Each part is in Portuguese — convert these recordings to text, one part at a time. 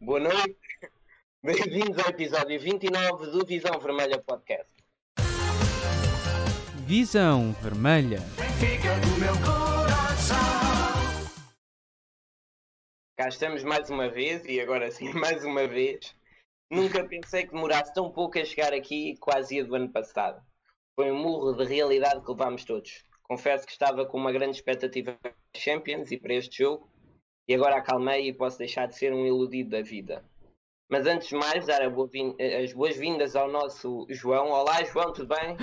boa noite. Bem-vindos ao episódio 29 do Visão Vermelha Podcast. Visão Vermelha. Cá estamos mais uma vez e agora sim, mais uma vez. Nunca pensei que demorasse tão pouco a chegar aqui, quase ia do ano passado. Foi um murro de realidade que levámos todos. Confesso que estava com uma grande expectativa para Champions e para este jogo, e agora acalmei e posso deixar de ser um iludido da vida. Mas antes de mais, dar boa as boas-vindas ao nosso João. Olá, João, tudo bem?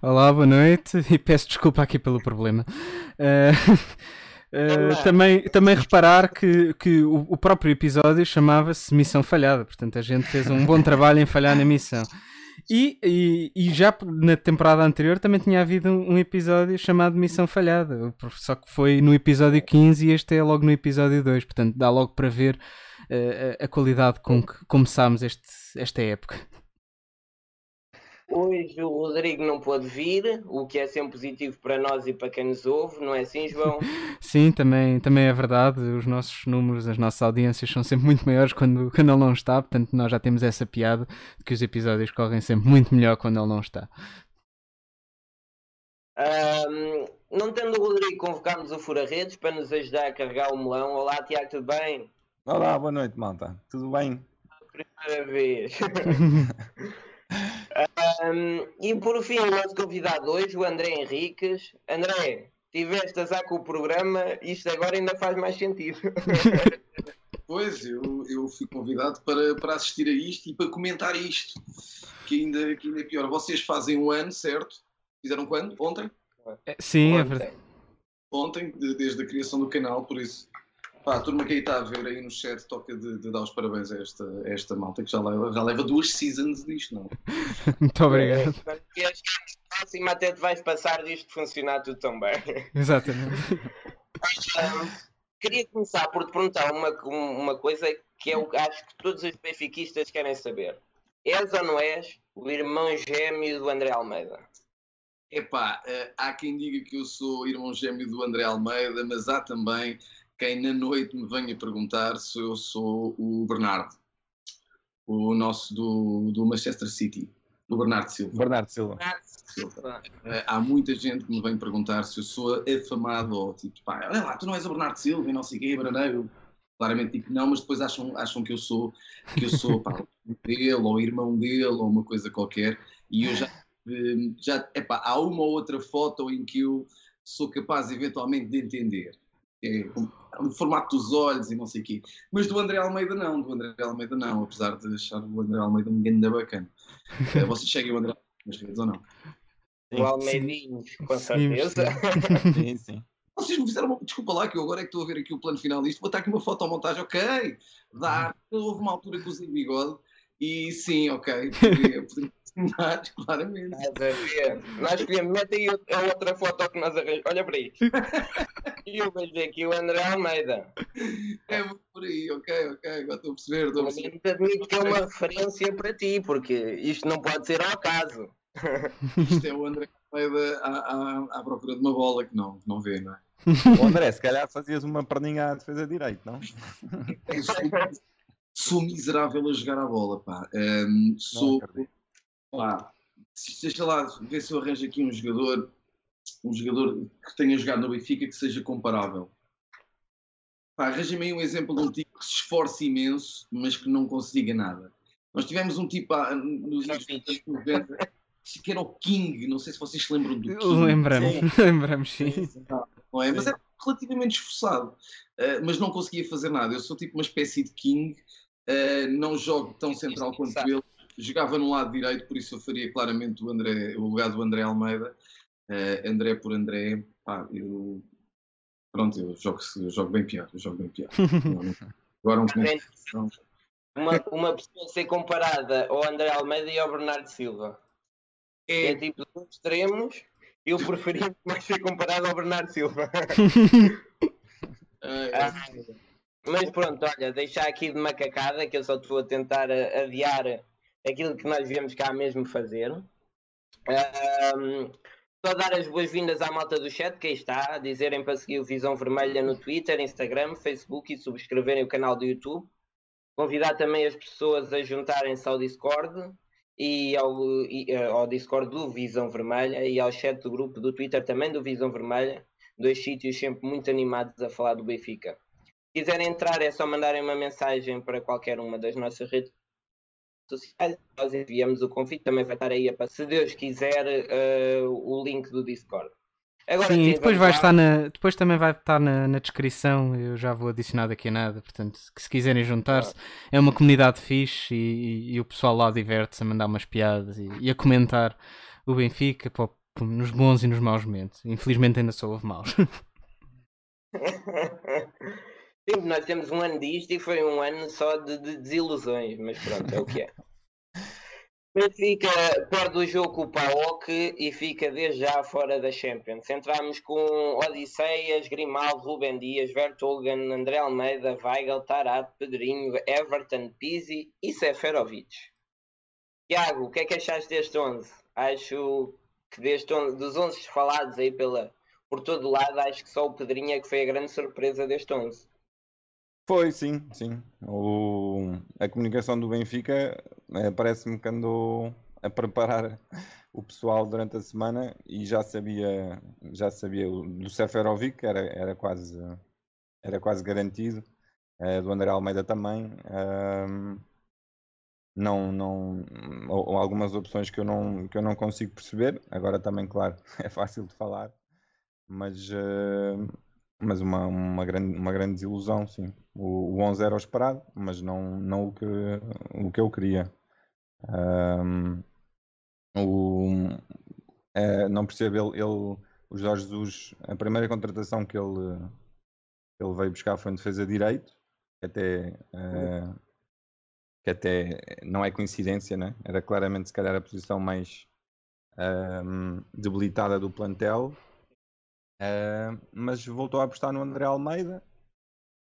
Olá, boa noite e peço desculpa aqui pelo problema. Uh, uh, também, também reparar que, que o, o próprio episódio chamava-se Missão Falhada, portanto a gente fez um bom trabalho em falhar na missão. E, e, já na temporada anterior também tinha havido um, episódio chamado Missão Falhada, só que foi no episódio 15 e este é logo no episódio 2, portanto dá logo para ver uh, a qualidade com que começámos este, esta época. Hoje o Rodrigo não pôde vir, o que é sempre positivo para nós e para quem nos ouve, não é assim, João? Sim, também, também é verdade. Os nossos números, as nossas audiências são sempre muito maiores quando, quando ele não está, portanto, nós já temos essa piada de que os episódios correm sempre muito melhor quando ele não está. Um, não tendo o Rodrigo, convocámos o Fura-Redes para nos ajudar a carregar o melão. Olá, Tiago, tudo bem? Olá, boa noite, malta. Tudo bem? Primeira vez. Um, e por fim, o nosso convidado hoje, o André Henriques. André, tiveste azar com o programa, isto agora ainda faz mais sentido. Pois, eu, eu fui convidado para, para assistir a isto e para comentar isto, que ainda, que ainda é pior. Vocês fazem um ano, certo? Fizeram quando? Ontem? É, sim, Ontem. é verdade. Ontem, desde a criação do canal, por isso Pá, a turma que aí está a ver aí no chat toca de, de dar os parabéns a esta, a esta malta que já leva, já leva duas seasons disto, não? Muito obrigado. E acho que próxima até te vais passar disto funcionar tudo tão bem. Exatamente. Um, queria começar por te perguntar uma, uma coisa que é o que acho que todos os benfiquistas querem saber. És ou não és o irmão gêmeo do André Almeida? Epá, eh, há quem diga que eu sou irmão gêmeo do André Almeida, mas há também quem na noite me venha perguntar se eu sou o Bernardo, o nosso do, do Manchester City, do Bernardo Silva. Bernardo Silva. Silva. Uh, há muita gente que me vem perguntar se eu sou afamado ou tipo, pá, olha lá, tu não és o Bernardo Silva e não sei o quê, Braneiro. Claramente digo que não, mas depois acham, acham que eu sou, que eu sou pá, dele ou irmão dele ou uma coisa qualquer. E eu já, eh, já epá, há uma ou outra foto em que eu sou capaz eventualmente de entender. É, o formato dos olhos e não sei o quê. Mas do André Almeida não, do André Almeida não, apesar de achar o André Almeida um grande bacana. uh, vocês seguem o André nas redes ou não? O Almeidinho, com certeza. Sim, sim. Vocês me fizeram uma... Desculpa lá que eu agora é que estou a ver aqui o plano final disto. Vou estar aqui uma fotomontagem, ok. Dá. Houve uma altura que usei bigode e sim, ok. Poderia, poderia claramente. Nós escolhemos, mete aí a outra foto que nós arranjamos. Olha para isto. e eu vejo aqui o André Almeida. É por aí, ok, ok, agora estou a perceber. Estou a perceber. Admito que é uma referência para ti, porque isto não pode ser ao caso. Isto é o André Almeida à, à, à procura de uma bola que não, não vê, não é? O André, se calhar fazias uma perninha à defesa direito, não? sou miserável a jogar a bola, pá. Um, sou, pá, deixa lá, ver se eu arranjo aqui um jogador, um jogador que tenha jogado no Benfica que seja comparável. Arranja-me aí um exemplo de um tipo que se esforce imenso, mas que não consiga nada. Nós tivemos um tipo ah, nos anos 90 que era o King, não sei se vocês se lembram do King. Lembramos, lembramos sim. Não é? Mas era relativamente esforçado, uh, mas não conseguia fazer nada. Eu sou tipo uma espécie de King, uh, não jogo tão central quanto ele, jogava no lado direito, por isso eu faria claramente o, André, o lugar do André Almeida. Uh, André por André, pá, eu. Pronto, eu jogo, eu jogo bem pior, eu jogo bem pior. Agora um uma, uma pessoa ser comparada ao André Almeida e ao Bernardo Silva. É, é tipo dois extremos, eu preferia mais ser comparado ao Bernardo Silva. ah, mas pronto, olha, deixar aqui de macacada, que eu só estou a tentar adiar aquilo que nós viemos cá mesmo fazer. Um, só dar as boas-vindas à malta do chat, que aí está, dizerem para seguir o Visão Vermelha no Twitter, Instagram, Facebook e subscreverem o canal do YouTube. Convidar também as pessoas a juntarem-se ao Discord e ao, e, eh, ao Discord do Visão Vermelha e ao chat do grupo do Twitter também do Visão Vermelha, dois sítios sempre muito animados a falar do Benfica. Se quiserem entrar é só mandarem uma mensagem para qualquer uma das nossas redes sociais, nós enviamos o convite, também vai estar aí, se Deus quiser, uh, o link do Discord. Agora, sim, sim depois vai estar na, depois também vai estar na, na, descrição, eu já vou adicionar daqui a nada, portanto, que se quiserem juntar-se, é uma comunidade fixe e, e, e o pessoal lá diverte-se a mandar umas piadas e, e a comentar o Benfica pô, nos bons e nos maus momentos. Infelizmente ainda só houve maus. Sim, nós temos um ano disto e foi um ano só de, de desilusões, mas pronto, é o que é. Benfica perde o jogo com o PAOK e fica desde já fora da Champions. Entramos com Odisseias, Grimaldo, Rubem Dias, Vertogen, André Almeida, Weigel, Tarat, Pedrinho, Everton, Pizzi e Seferovic. Tiago, o que é que achaste deste 11? Acho que deste 11, dos 11 falados aí pela, por todo lado, acho que só o Pedrinho é que foi a grande surpresa deste 11. Foi, sim, sim. O, a comunicação do Benfica é, parece-me que andou a preparar o pessoal durante a semana e já sabia, já sabia do Seferovic, era, era, quase, era quase garantido, é, do André Almeida também. não, não, ou, algumas opções que eu, não, que eu não consigo perceber. Agora também, claro, é fácil de falar, mas, uh, mas uma, uma, grande, uma grande desilusão, sim. O, o 11 era o esperado, mas não, não o, que, o que eu queria. Um, o, é, não percebo ele, ele, o Jorge Jesus, a primeira contratação que ele, ele veio buscar foi em defesa de direito, que até, uh, que até não é coincidência, né? era claramente se calhar a posição mais um, debilitada do plantel Uh, mas voltou a apostar no André Almeida.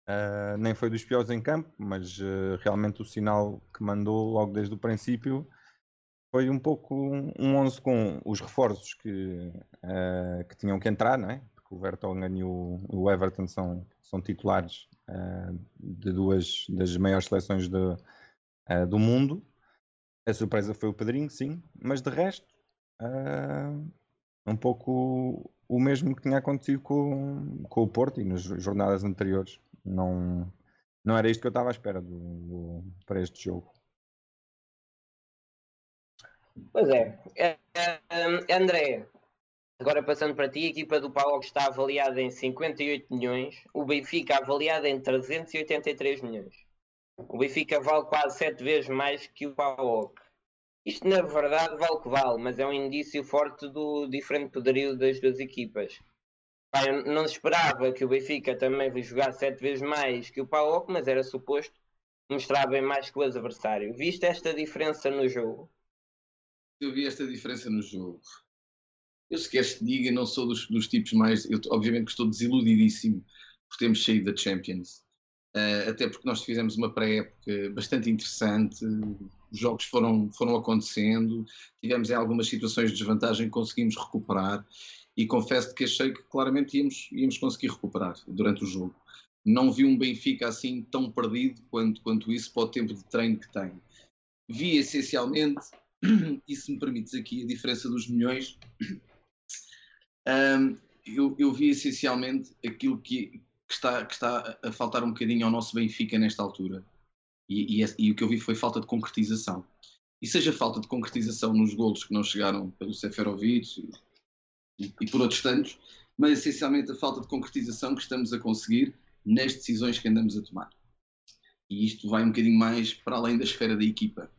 Uh, nem foi dos piores em campo, mas uh, realmente o sinal que mandou logo desde o princípio foi um pouco um 11 com os reforços que, que tinham que entrar, não é? porque o Vertonghen e o, o, Everton são, são titulares de duas das maiores seleções de, do mundo. A surpresa foi o Pedrinho, sim, mas de resto, um pouco o mesmo que tinha acontecido com, com o Porto e nas jornadas anteriores. Não, não era isto que eu estava à espera do, do, para este jogo. Pois é. é André, agora passando para ti, a equipa do Paulo está avaliada em 58 milhões, o Benfica avaliado em 383 milhões. O Benfica vale quase 7 vezes mais que o Paulo. Isto na verdade vale o que vale, mas é um indício forte do diferente poderio das duas equipas. eu não esperava que o Benfica também jogasse sete vezes mais que o PAOK, mas era suposto mostrar bem mais que o adversário. Viste esta diferença no jogo? Eu vi esta diferença no jogo. Eu se te diga, não sou dos, dos tipos mais. Eu, obviamente que estou desiludidíssimo por termos saído da Champions. Uh, até porque nós fizemos uma pré-época bastante interessante, os jogos foram, foram acontecendo, tivemos em algumas situações de desvantagem, conseguimos recuperar e confesso que achei que claramente íamos, íamos conseguir recuperar durante o jogo. Não vi um Benfica assim tão perdido quanto, quanto isso para o tempo de treino que tem. Vi essencialmente, e se me permites aqui a diferença dos milhões, um, eu, eu, vi essencialmente aquilo que, que, está, que está a faltar um bocadinho ao nosso Benfica nesta altura e, e, e, o que eu vi foi falta de concretização. E seja falta de concretização nos golos que não chegaram pelo Seferovic e, e, por outros tantos, mas essencialmente a falta de concretização que estamos a conseguir nas decisões que andamos a tomar. E isto vai um bocadinho mais para além da esfera da equipa.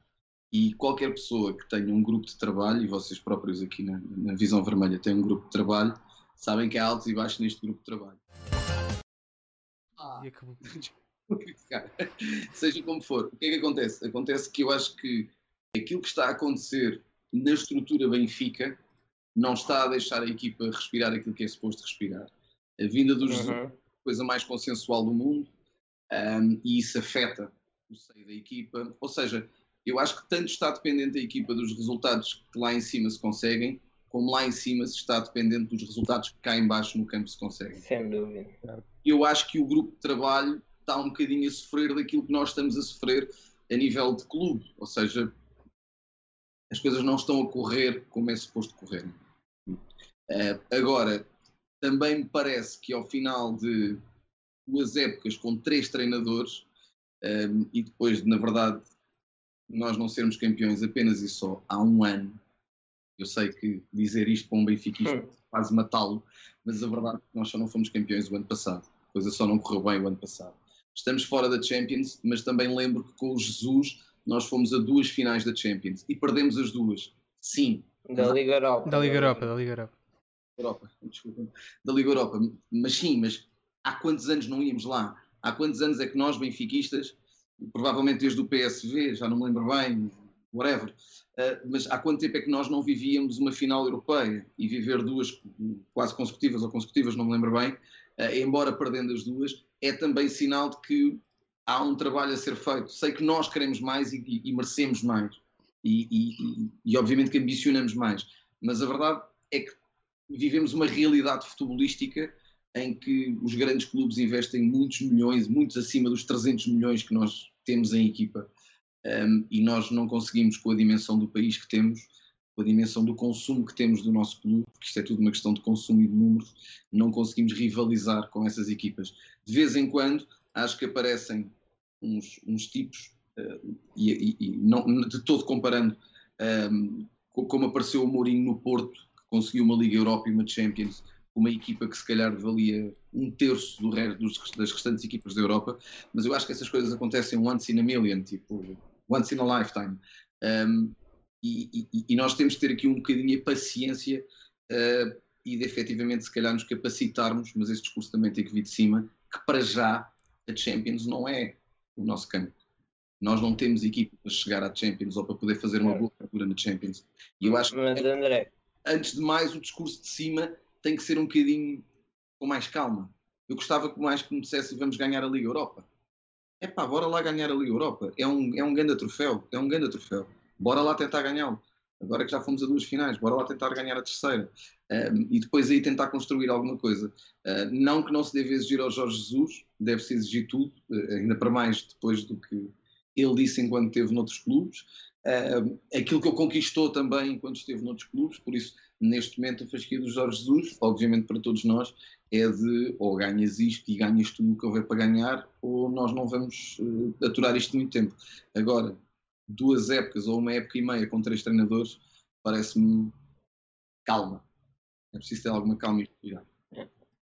E qualquer pessoa que tenha um grupo de trabalho, e vocês próprios aqui na, na Visão Vermelha têm um grupo de trabalho, sabem que há altos e baixos neste grupo de trabalho. Ah. Seja como for, o que é que acontece? Acontece que eu acho que aquilo que está a acontecer na estrutura Benfica não está a deixar a equipa respirar aquilo que é suposto respirar. A vinda dos uhum. é a coisa mais consensual do mundo um, e isso afeta o seio da equipa. Ou seja, eu acho que tanto está dependente da equipa dos resultados que lá em cima se conseguem, como lá em cima se está dependente dos resultados que cá em baixo no campo se conseguem. Sem dúvida. Eu acho que o grupo de trabalho está um bocadinho a sofrer daquilo que nós estamos a sofrer a nível de clube, ou seja, as coisas não estão a correr como é suposto correr. Uh, agora, também me parece que ao final de duas épocas com três treinadores um, e depois, na verdade, nós não sermos campeões apenas e só há um ano, eu sei que dizer isto para um benfiquista hum. quase matá-lo, mas a verdade é que nós só não fomos campeões o ano passado. A coisa só não correu bem o ano passado. Estamos fora da Champions, mas também lembro que com o Jesus nós fomos a duas finais da Champions e perdemos as duas. Sim. Da Liga Europa. Da Liga Europa, da Liga Europa. Europa, desculpa. Da Liga Europa. Mas sim, mas há quantos anos não íamos lá? Há quantos anos é que nós, benfiquistas, provavelmente desde o PSV, já não me lembro bem, whatever, uh, mas há quanto tempo é que nós não vivíamos uma final europeia e viver duas quase consecutivas ou consecutivas, não me lembro bem, embora perdendo as duas, é também sinal de que há um trabalho a ser feito. Sei que nós queremos mais e, e, merecemos mais. E, e, e, obviamente que ambicionamos mais. Mas a verdade é que vivemos uma realidade futebolística em que os grandes clubes investem muitos milhões, muitos acima dos 300 milhões que nós temos em equipa, um, e nós não conseguimos, com a dimensão do país que temos, com a dimensão do consumo que temos do nosso clube, porque isto é tudo uma questão de consumo e de números, não conseguimos rivalizar com essas equipas. De vez em quando, acho que aparecem uns, uns tipos, uh, e, e, não, de todo comparando, um, como apareceu o Mourinho no Porto, que conseguiu uma Liga Europa e uma Champions, uma equipa que se calhar valia um terço do resto, das restantes equipas da Europa, mas eu acho que essas coisas acontecem once in a million, tipo once in a lifetime. Um, e, e, e, nós temos de ter aqui um bocadinho a paciência uh, e de efetivamente se calhar nos capacitarmos, mas esse discurso também tem que vir de cima, que para já a Champions não é o nosso campo. Nós não temos equipa para chegar à Champions ou para poder fazer uma boa captura na Champions. E eu acho que, André... antes de mais, o discurso de cima tem que ser um bocadinho com mais calma. Eu gostava que mais que me dissesse vamos ganhar a Liga Europa. É pá, bora lá ganhar a Liga Europa. É um, é um grande troféu. É um grande troféu. Bora lá tentar ganhá-lo. Agora que já fomos a duas finais, bora lá tentar ganhar a terceira. Um, e depois aí tentar construir alguma coisa. Uh, não que não se deve exigir ao Jorge Jesus, deve-se exigir tudo, uh, ainda para mais depois do que ele disse enquanto esteve noutros clubes. Uh, aquilo que ele conquistou também enquanto esteve noutros clubes, por isso neste momento a fasquia do Jorge Jesus, obviamente para todos nós, é de ou ganhas isto e ganhas tudo o que houver para ganhar, ou nós não vamos uh, aturar isto muito tempo. Agora, duas épocas ou uma época e meia com três treinadores, parece-me calma. É preciso ter alguma calma e cuidado.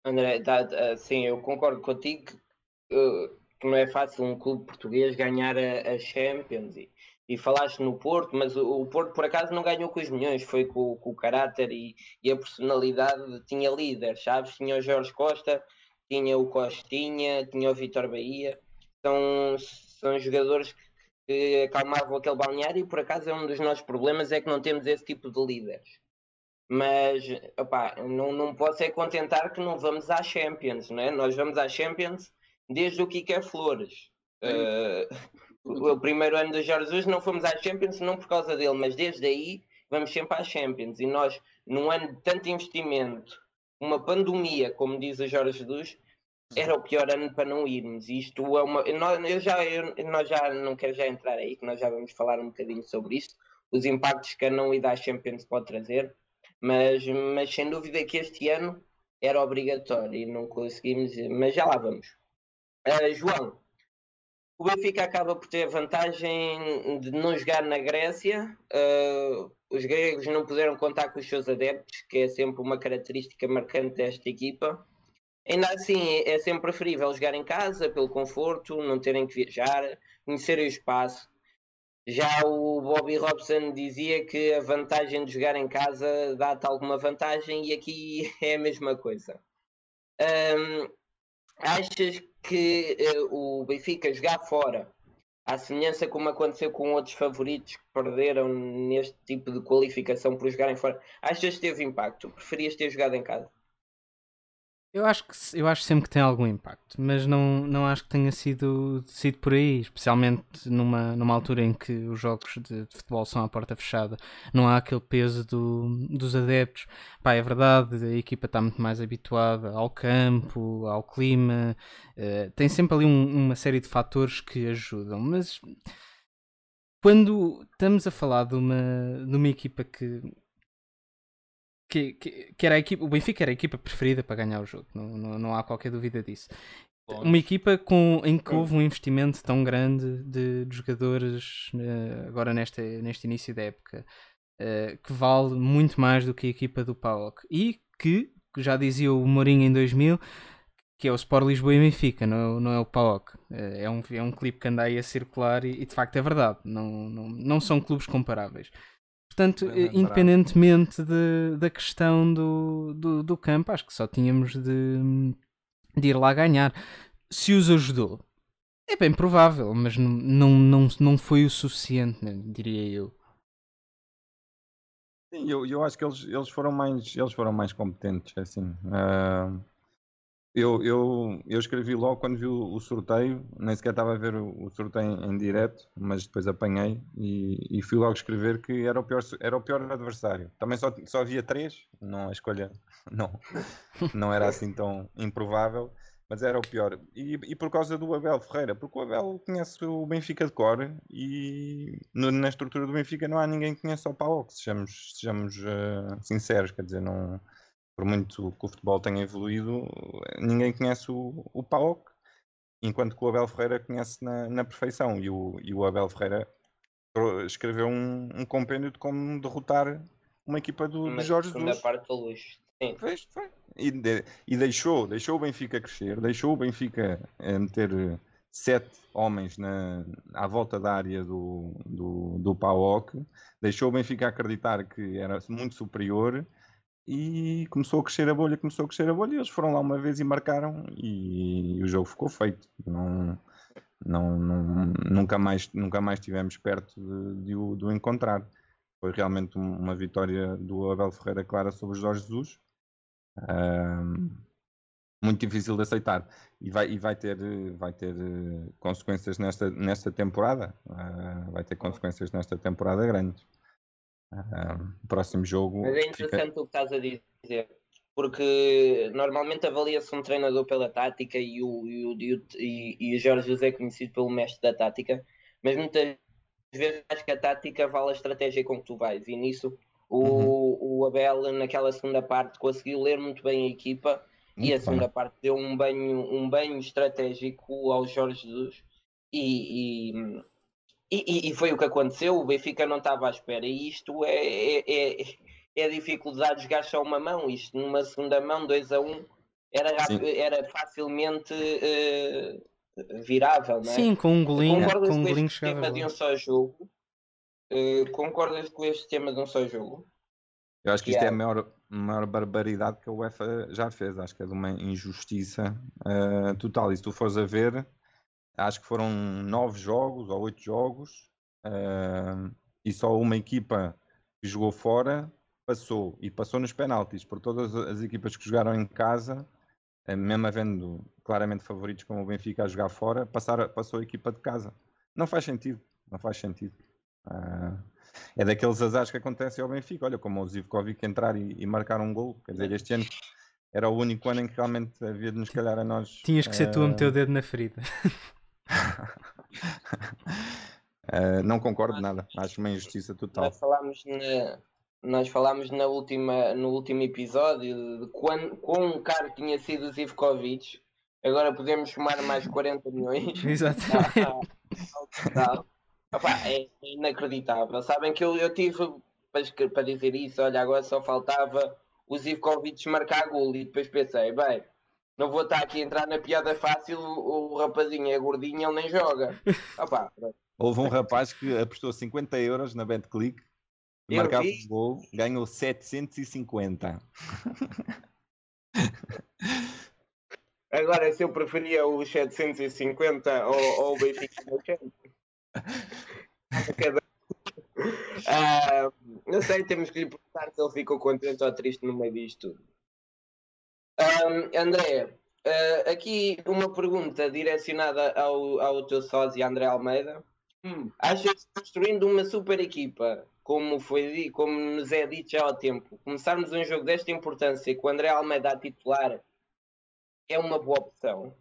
André, tá, sim, eu concordo contigo que, uh, que, não é fácil um clube português ganhar a, a Champions e, e falaste no Porto, mas o, o, Porto por acaso não ganhou com os milhões, foi com, com o caráter e, e, a personalidade, tinha líderes, sabes? Tinha o Jorge Costa, tinha o Costinha, tinha o Vitor Bahia, são, são jogadores que acalmavam aquele balneário e por acaso é um dos nossos problemas é que não temos esse tipo de líderes. Mas opá, não, não posso é contentar que não vamos à Champions, não é? Nós vamos à Champions desde o Kike Flores. Uh, o primeiro ano do Jorge Jesus não fomos à Champions não por causa dele, mas desde aí vamos sempre à Champions. E nós, num ano de tanto investimento, uma pandemia, como diz o Jorge Jesus, era o pior ano para não irmos. Isto é uma. Eu já, eu, nós já não quero já entrar aí, que nós já vamos falar um bocadinho sobre isso, os impactos que a não ida à Champions pode trazer, mas, mas sem dúvida que este ano era obrigatório e não conseguimos, mas já lá vamos. Uh, João, o Benfica acaba por ter a vantagem de não jogar na Grécia. Uh, os gregos não puderam contar com os seus adeptos, que é sempre uma característica marcante desta equipa. Ainda assim, é sempre preferível jogar em casa, pelo conforto, não terem que viajar, conhecerem o espaço. Já o Bobby Robson dizia que a vantagem de jogar em casa dá-te alguma vantagem, e aqui é a mesma coisa. Um, achas que uh, o Benfica jogar fora, à semelhança como aconteceu com outros favoritos que perderam neste tipo de qualificação por jogarem fora, achas que teve impacto? Preferias ter jogado em casa? Eu acho que eu acho sempre que tem algum impacto, mas não, não acho que tenha sido, sido por aí, especialmente numa, numa altura em que os jogos de, de futebol são à porta fechada, não há aquele peso do, dos adeptos. Pá, é verdade, a equipa está muito mais habituada ao campo, ao clima, uh, tem sempre ali um, uma série de fatores que ajudam, mas quando estamos a falar de uma, de uma equipa que que, que, que, era a equipa, o Benfica era a equipa preferida para ganhar o jogo, não, não, não há qualquer dúvida disso. Uma equipa com, em que houve um investimento tão grande de, de jogadores uh, agora neste, neste início da época uh, que vale muito mais do que a equipa do PAOK e que, já dizia o Mourinho em 2000, que é o Sport Lisboa e Benfica, não, não é o PAOK. Uh, é, um, é um clipe que anda aí a circular e, e de facto é verdade, não, não, não são clubes comparáveis. Portanto, é independentemente de, da questão do, do, do, campo, acho que só tínhamos de, de, ir lá ganhar. Se os ajudou, é bem provável, mas não, não, não foi o suficiente, né, diria eu. Sim, eu, eu acho que eles, eles, foram mais, eles foram mais competentes, assim. Uh, eu, eu, eu escrevi logo quando vi o, o sorteio, nem sequer estava a ver o, o sorteio em, direto, mas depois apanhei e, e, fui logo escrever que era o pior, era o pior adversário. Também só, só havia três, não a escolha não, não era assim tão improvável, mas era o pior. E, e por causa do Abel Ferreira, porque o Abel conhece o Benfica de cor e no, na estrutura do Benfica não há ninguém que conheça o Paulo, sejamos, sejamos uh, sinceros, quer dizer, não por muito que o futebol tenha evoluído, ninguém conhece o, o PAOK, enquanto que o Abel Ferreira conhece na, na perfeição. E o, e o Abel Ferreira escreveu um, um compêndio de como derrotar uma equipa do, do Jorge Jesus. parte da luz. Sim. Fez, foi. E, de, e, deixou, deixou o Benfica crescer, deixou o Benfica eh, meter sete homens na, à volta da área do, do, do PAOK, deixou o Benfica acreditar que era muito superior e começou a crescer a bolha, começou a crescer a bolha, eles foram lá uma vez e marcaram e, e o jogo ficou feito. Não, não, não, nunca, mais, nunca mais estivemos perto de, de, o, de o encontrar. Foi realmente uma vitória do Abel Ferreira Clara sobre o Jorge Jesus. muito difícil de aceitar e vai, e vai ter, vai ter uh, consequências nesta, nesta temporada. Uh, vai ter consequências nesta temporada grandes. Uh, próximo jogo. Mas é interessante fica... o que estás a dizer, porque normalmente avalia-se um treinador pela tática e o, e, o, e, o, e, o Jorge José é conhecido pelo mestre da tática, mas muitas vezes acho que a tática vale a estratégia com que tu vais, e nisso o, uhum. o Abel, naquela segunda parte, conseguiu ler muito bem a equipa. Muito e a segunda bem. parte deu um banho, um banho estratégico ao Jorge Jesus e, e e, e, foi o que aconteceu, o Benfica não estava à espera. E isto é, é, é, é a dificuldade de jogar só uma mão. Isto numa segunda mão, 2 a 1, um, era, era facilmente uh, virável, não é? Sim, com um golinho, concordas com um golinho com este tema de um só jogo? Uh, concordas com este tema de um só jogo? Eu acho que isto é a maior, maior barbaridade que a UEFA já fez. Acho que é de uma injustiça uh, total. E se tu fores a ver, acho que foram nove jogos ou oito jogos uh, e só uma equipa que jogou fora passou e passou nos penaltis por todas as equipas que jogaram em casa uh, mesmo havendo claramente favoritos como o Benfica a jogar fora passar, passou a equipa de casa. Não faz sentido não faz sentido. Uh, é daqueles azares que acontecem ao Benfica. Olha como o Zivkovic entrar e, e marcar um gol. Quer dizer este ano era o único ano em que realmente havia de nos calhar a nós tinhas que ser tu a meter o dedo na ferida uh, não concordo nada, acho uma injustiça total. Nós falámos na, nós falámos na última, no último episódio de quão, quão caro tinha sido o Zivkovic. Agora podemos chamar mais 40 milhões. Exatamente. Opa, é inacreditável. Sabem que eu, eu tive para, para dizer isso, olha, agora só faltava o Zivkovic marcar gol e depois pensei, bem, não vou estar aqui a entrar na piada fácil, o, o rapazinho é gordinho, ele nem joga. Opa, Houve um rapaz que apostou 50 euros na BetClick, marcava o gol, ganhou 750. Agora, se eu preferia os 750 ou, ou o Benfica no uh, não sei, temos que lhe perguntar se ele ficou contente ou triste no meio disto tudo. Um, André, uh, aqui uma pergunta direcionada ao, ao teu sócio André Almeida. Hum. Achas que construindo uma super equipa, como, foi, como nos é dito já há tempo, começarmos um jogo desta importância com o André Almeida a titular é uma boa opção?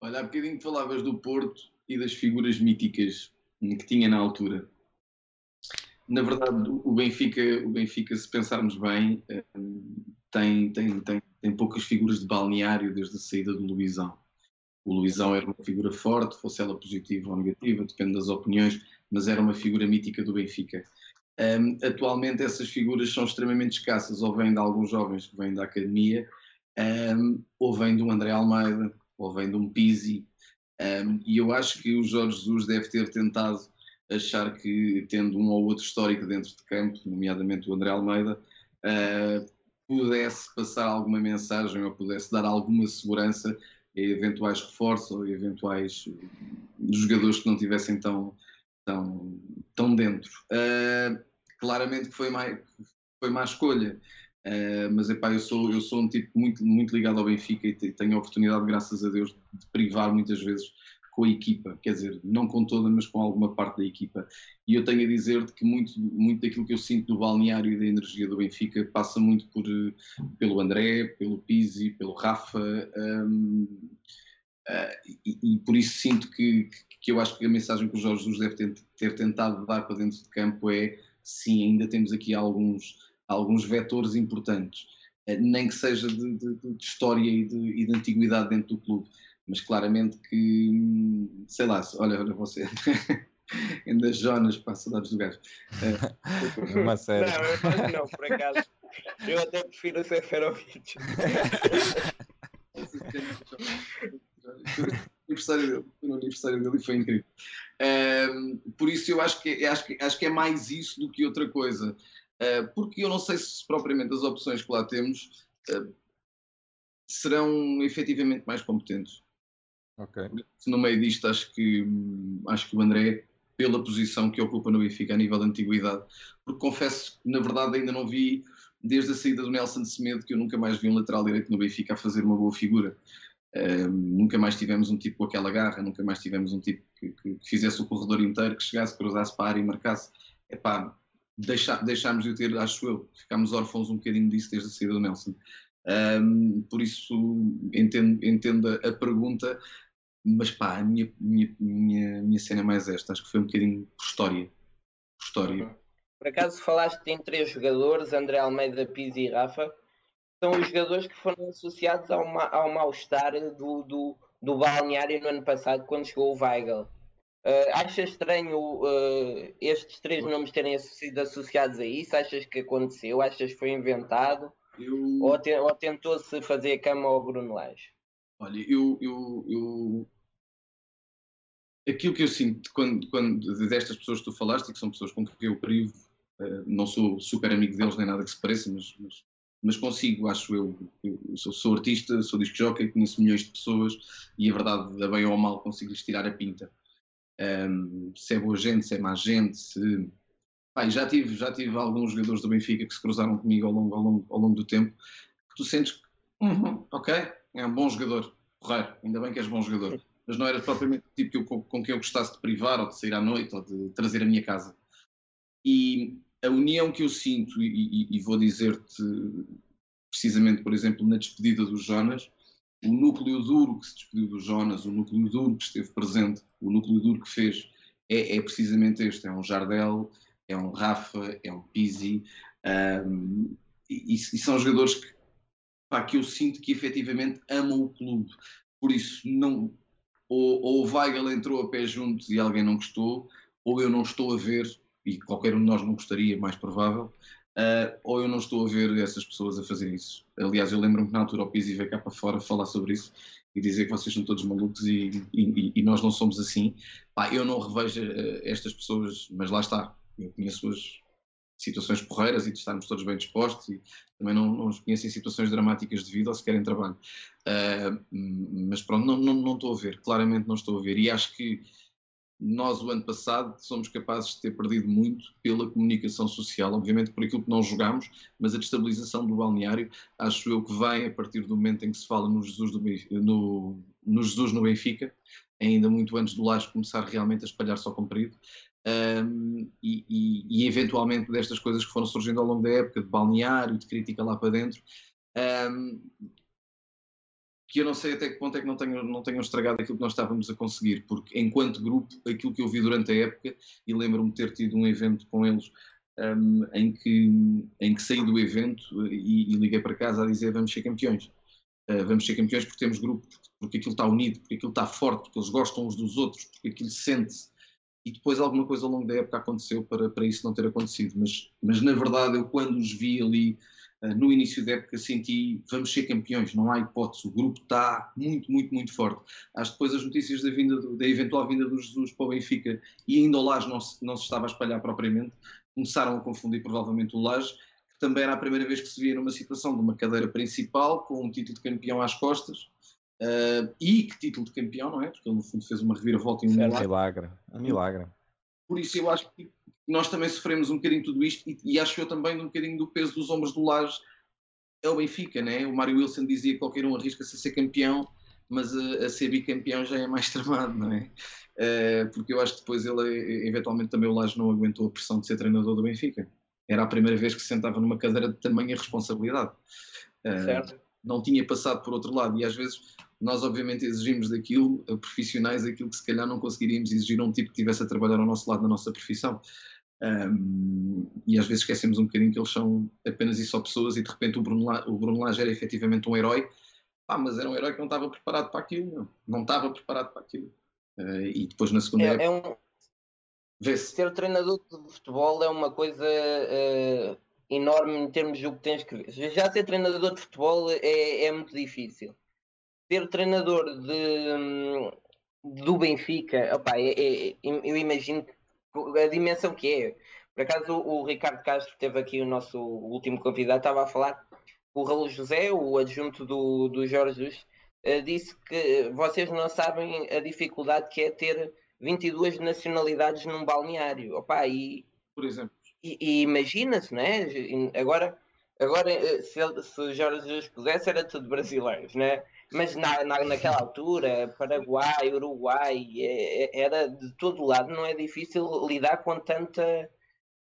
Olha, há bocadinho falavas do Porto e das figuras míticas que tinha na altura. Na verdade, o Benfica, o Benfica se pensarmos bem, eh, tem, tem, tem, tem poucas figuras de balneário desde a saída do Luizão. O Luizão era uma figura forte, fosse ela positiva ou negativa, depende das opiniões, mas era uma figura mítica do Benfica. Um, atualmente essas figuras são extremamente escassas, ou vêm de alguns jovens que vêm da academia, um, ou vêm de um André Almeida, ou vêm de um Pizzi, um, e eu acho que o Jorge Jesus deve ter tentado achar que, tendo um ou outro histórico dentro de campo, nomeadamente o André Almeida, uh, pudesse passar alguma mensagem ou pudesse dar alguma segurança a eventuais reforços ou eventuais jogadores que não tivessem tão, tão, tão dentro. Uh, claramente que foi, mais, foi má escolha. Uh, mas epá, eu sou, eu sou um tipo muito, muito ligado ao Benfica e tenho a oportunidade, graças a Deus, de privar muitas vezes com a equipa, quer dizer, não com toda, mas com alguma parte da equipa. E eu tenho a dizer-te que muito, muito daquilo que eu sinto no balneário e da energia do Benfica passa muito por, pelo André, pelo Pizzi, pelo Rafa, um, uh, ah, e, e, por isso sinto que, que eu acho que a mensagem que o Jorge Jesus deve ter, ter tentado dar para dentro de campo é sim, ainda temos aqui alguns, alguns vetores importantes, uh, nem que seja de, de, de história e de, e de antiguidade dentro do clube mas claramente que, sei lá, olha, olha você, ainda Jonas, para saudades do gajo. É. Uma série. Não, eu não, por acaso. Eu até prefiro o Seferovic. aniversário dele, no aniversário dele foi incrível. Um, por isso eu acho que, acho, que, acho que é mais isso do que outra coisa. Uh, porque eu não sei se propriamente as opções que lá temos uh, serão efetivamente mais competentes. Okay. No meio disto, acho que, acho que o André, pela posição que ocupa no Benfica a nível de antiguidade, porque confesso que, na verdade, ainda não vi, desde a saída do Nelson Semedo, que eu nunca mais vi um lateral direito no Benfica a fazer uma boa figura. Um, nunca mais tivemos um tipo com aquela garra, nunca mais tivemos um tipo que, que, que fizesse o corredor inteiro, que chegasse, cruzasse para a área e marcasse. Epá, deixa, deixámos de o ter, acho eu. Ficámos órfãos um bocadinho disso desde a saída do Nelson. Um, por isso entendo, entendo a pergunta, mas pá, a minha, minha, minha, minha cena é mais esta, acho que foi um bocadinho por história. Por história. Por acaso falaste em três jogadores, André Almeida, Pizzi e Rafa, são os jogadores que foram associados ao, ma ao mal-estar do, do, do balneário no ano passado, quando chegou o Weigl. Uh, achas estranho uh, estes três nomes terem sido associados a isso? Achas que aconteceu? Achas que foi inventado? Eu... Ou, te, ou tentou-se fazer a cama ao Bruno Lage? Olha, eu, eu, eu, Aquilo que eu sinto quando, quando, destas pessoas que tu falaste, e que são pessoas com quem eu privo, uh, não sou super amigo deles nem nada que se pareça, mas, mas, mas consigo, acho eu. eu sou, sou, artista, sou disc jockey, conheço milhões de pessoas e a verdade, a bem ou mal, consigo-lhes tirar a pinta. Um, se é boa gente, se é má gente, se já tive, já tive alguns jogadores do Benfica que se cruzaram comigo ao longo, ao longo, ao longo do tempo, que tu sentes que, uhum, ok, é um bom jogador, correto, ainda bem que és bom jogador, mas não era propriamente o tipo que eu, com, quem eu gostasse de privar, ou de sair à noite, ou de trazer a minha casa. E a união que eu sinto, e, e, e vou dizer-te precisamente, por exemplo, na despedida do Jonas, o núcleo duro que se despediu do Jonas, o núcleo duro que esteve presente, o núcleo duro que fez, é, é precisamente este: é um Jardel, é um Rafa, é um Pizzi, um, e, e, são jogadores que, pá, que eu sinto que efetivamente amam o clube. Por isso, não, ou, ou o Weigel entrou a pé juntos e alguém não gostou, ou eu não estou a ver, e qualquer um de nós não gostaria, mais provável, uh, ou eu não estou a ver essas pessoas a fazer isso. Aliás, eu lembro-me que na altura o Pizzi veio cá para fora falar sobre isso e dizer que vocês são todos malucos e, e, e nós não somos assim. Pá, eu não revejo uh, estas pessoas, mas lá está eu conheço as situações porreiras e de estarmos todos bem dispostos e também não, não os conheço em situações dramáticas de vida ou se querem trabalho. Uh, mas pronto, não, não, não estou a ver, claramente não estou a ver. E acho que nós, o ano passado, somos capazes de ter perdido muito pela comunicação social, obviamente por aquilo que não jogámos, mas a destabilização do balneário, acho eu que vem a partir do momento em que se fala no Jesus, do, no, no, Jesus no Benfica, ainda muito antes do Laje começar realmente a espalhar-se ao comprido, um, e, e, e, eventualmente destas coisas que foram surgindo ao longo da época, de balneário, de crítica lá para dentro, um, que eu não sei até que ponto é que não tenham, não tenham estragado aquilo que nós estávamos a conseguir, porque enquanto grupo, aquilo que eu vi durante a época, e lembro-me de ter tido um evento com eles um, em, que, em que saí do evento e, e, liguei para casa a dizer vamos ser campeões. Uh, vamos ser campeões porque temos grupo, porque aquilo está unido, porque aquilo está forte, porque eles gostam uns dos outros, porque aquilo sente-se. E depois alguma coisa ao longo da época aconteceu para, para isso não ter acontecido. Mas, mas na verdade, eu quando os vi ali eh, no início da época senti vamos ser campeões, não há hipótese, o grupo está muito, muito, muito forte. Acho depois as notícias da, vinda do, da eventual vinda do Jesus para o Benfica e ainda o Laje não se, não se estava a espalhar propriamente, começaram a confundir provavelmente o Laje, que também era a primeira vez que se via numa situação de uma cadeira principal, com um título de campeão às costas, uh, e que título de campeão, não é? Porque ele no fundo fez uma reviravolta em um milagre. milagre. Um milagre. Por isso eu acho que nós também sofremos um bocadinho tudo isto e, e acho eu também um bocadinho do peso dos ombros do Laje é o Benfica, né? O Mário Wilson dizia que qualquer um arrisca-se a ser campeão, mas a, a, ser bicampeão já é mais tramado, não é? Uh, porque eu acho que depois ele, eventualmente também o Laje não aguentou a pressão de ser treinador do Benfica. Era a primeira vez que se sentava numa cadeira de tamanha responsabilidade. Uh, certo. Não tinha passado por outro lado e às vezes nós obviamente exigimos daquilo, profissionais, aquilo que se calhar não conseguiríamos exigir a um tipo que estivesse a trabalhar ao nosso lado na nossa profissão. Um, e às vezes esquecemos um bocadinho que eles são apenas e só pessoas e de repente o Bruno, La, o Bruno Lage era efetivamente um herói, ah, mas era um herói que não estava preparado para aquilo, não, não estava preparado para aquilo. Uh, e depois na segunda é, época. É um... Ser treinador de futebol é uma coisa uh, enorme em termos do que tens que ver. Já ser treinador de futebol é, é muito difícil. Ser treinador de, hum, do Benfica, opa, é, é, eu imagino a dimensão que é. Por acaso o, Ricardo Castro teve aqui o nosso último convidado, estava a falar o Raul José, o adjunto do, do Jorge Jesus, uh, disse que vocês não sabem a dificuldade que é ter 22 nacionalidades num balneário. Opa, e, Por exemplo. E, e imagina-se, não é? Agora, agora eh, se, ele, se o Jorge Jesus pudesse, era tudo brasileiros, não é? Mas na, na, naquela altura, Paraguai, Uruguai, é, é, era de todo lado, não é difícil lidar com, tanta,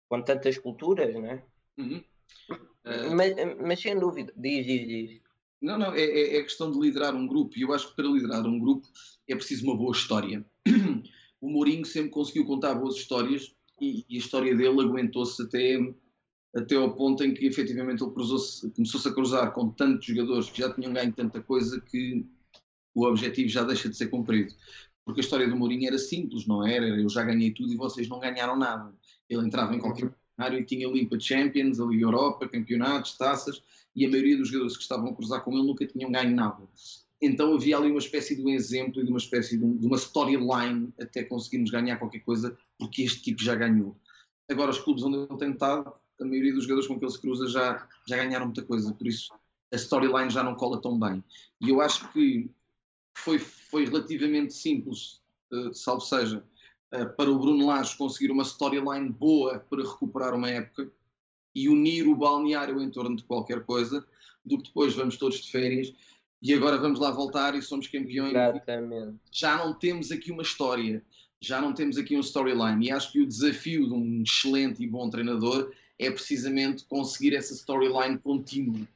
com tantas culturas, não é? Uhum. Uh... Mas, mas, sem dúvida, diz, diz, diz. Não, não, é, é, é questão de liderar um grupo, e eu acho que para liderar um grupo é preciso uma boa história. o Mourinho sempre conseguiu contar boas histórias e, e a história dele aguentou-se até até ao ponto em que efetivamente ele começou-se a cruzar com tantos jogadores que já tinham ganho tanta coisa que o objetivo já deixa de ser cumprido. Porque a história do Mourinho era simples, não era? Eu já ganhei tudo e vocês não ganharam nada. Ele entrava em qualquer cenário e tinha limpa Champions, a Liga Europa, campeonatos, taças, e a maioria dos jogadores que estavam a cruzar com ele nunca tinham ganho nada. Então havia ali uma espécie de um exemplo e de uma espécie de, um, de uma storyline até conseguirmos ganhar qualquer coisa, porque este tipo já ganhou. Agora, os clubes onde ele tem estado, a maioria dos jogadores com que ele se cruza já, já ganharam muita coisa, por isso a storyline já não cola tão bem. E eu acho que foi, foi relativamente simples, uh, salvo seja, uh, para o Bruno Lage conseguir uma storyline boa para recuperar uma época e unir o balneário em torno de qualquer coisa, do que depois vamos todos de férias e agora vamos lá voltar e somos campeões. Exatamente. Já não temos aqui uma história, já não temos aqui um storyline. E acho que o desafio de um excelente e bom treinador é precisamente conseguir essa storyline contínua.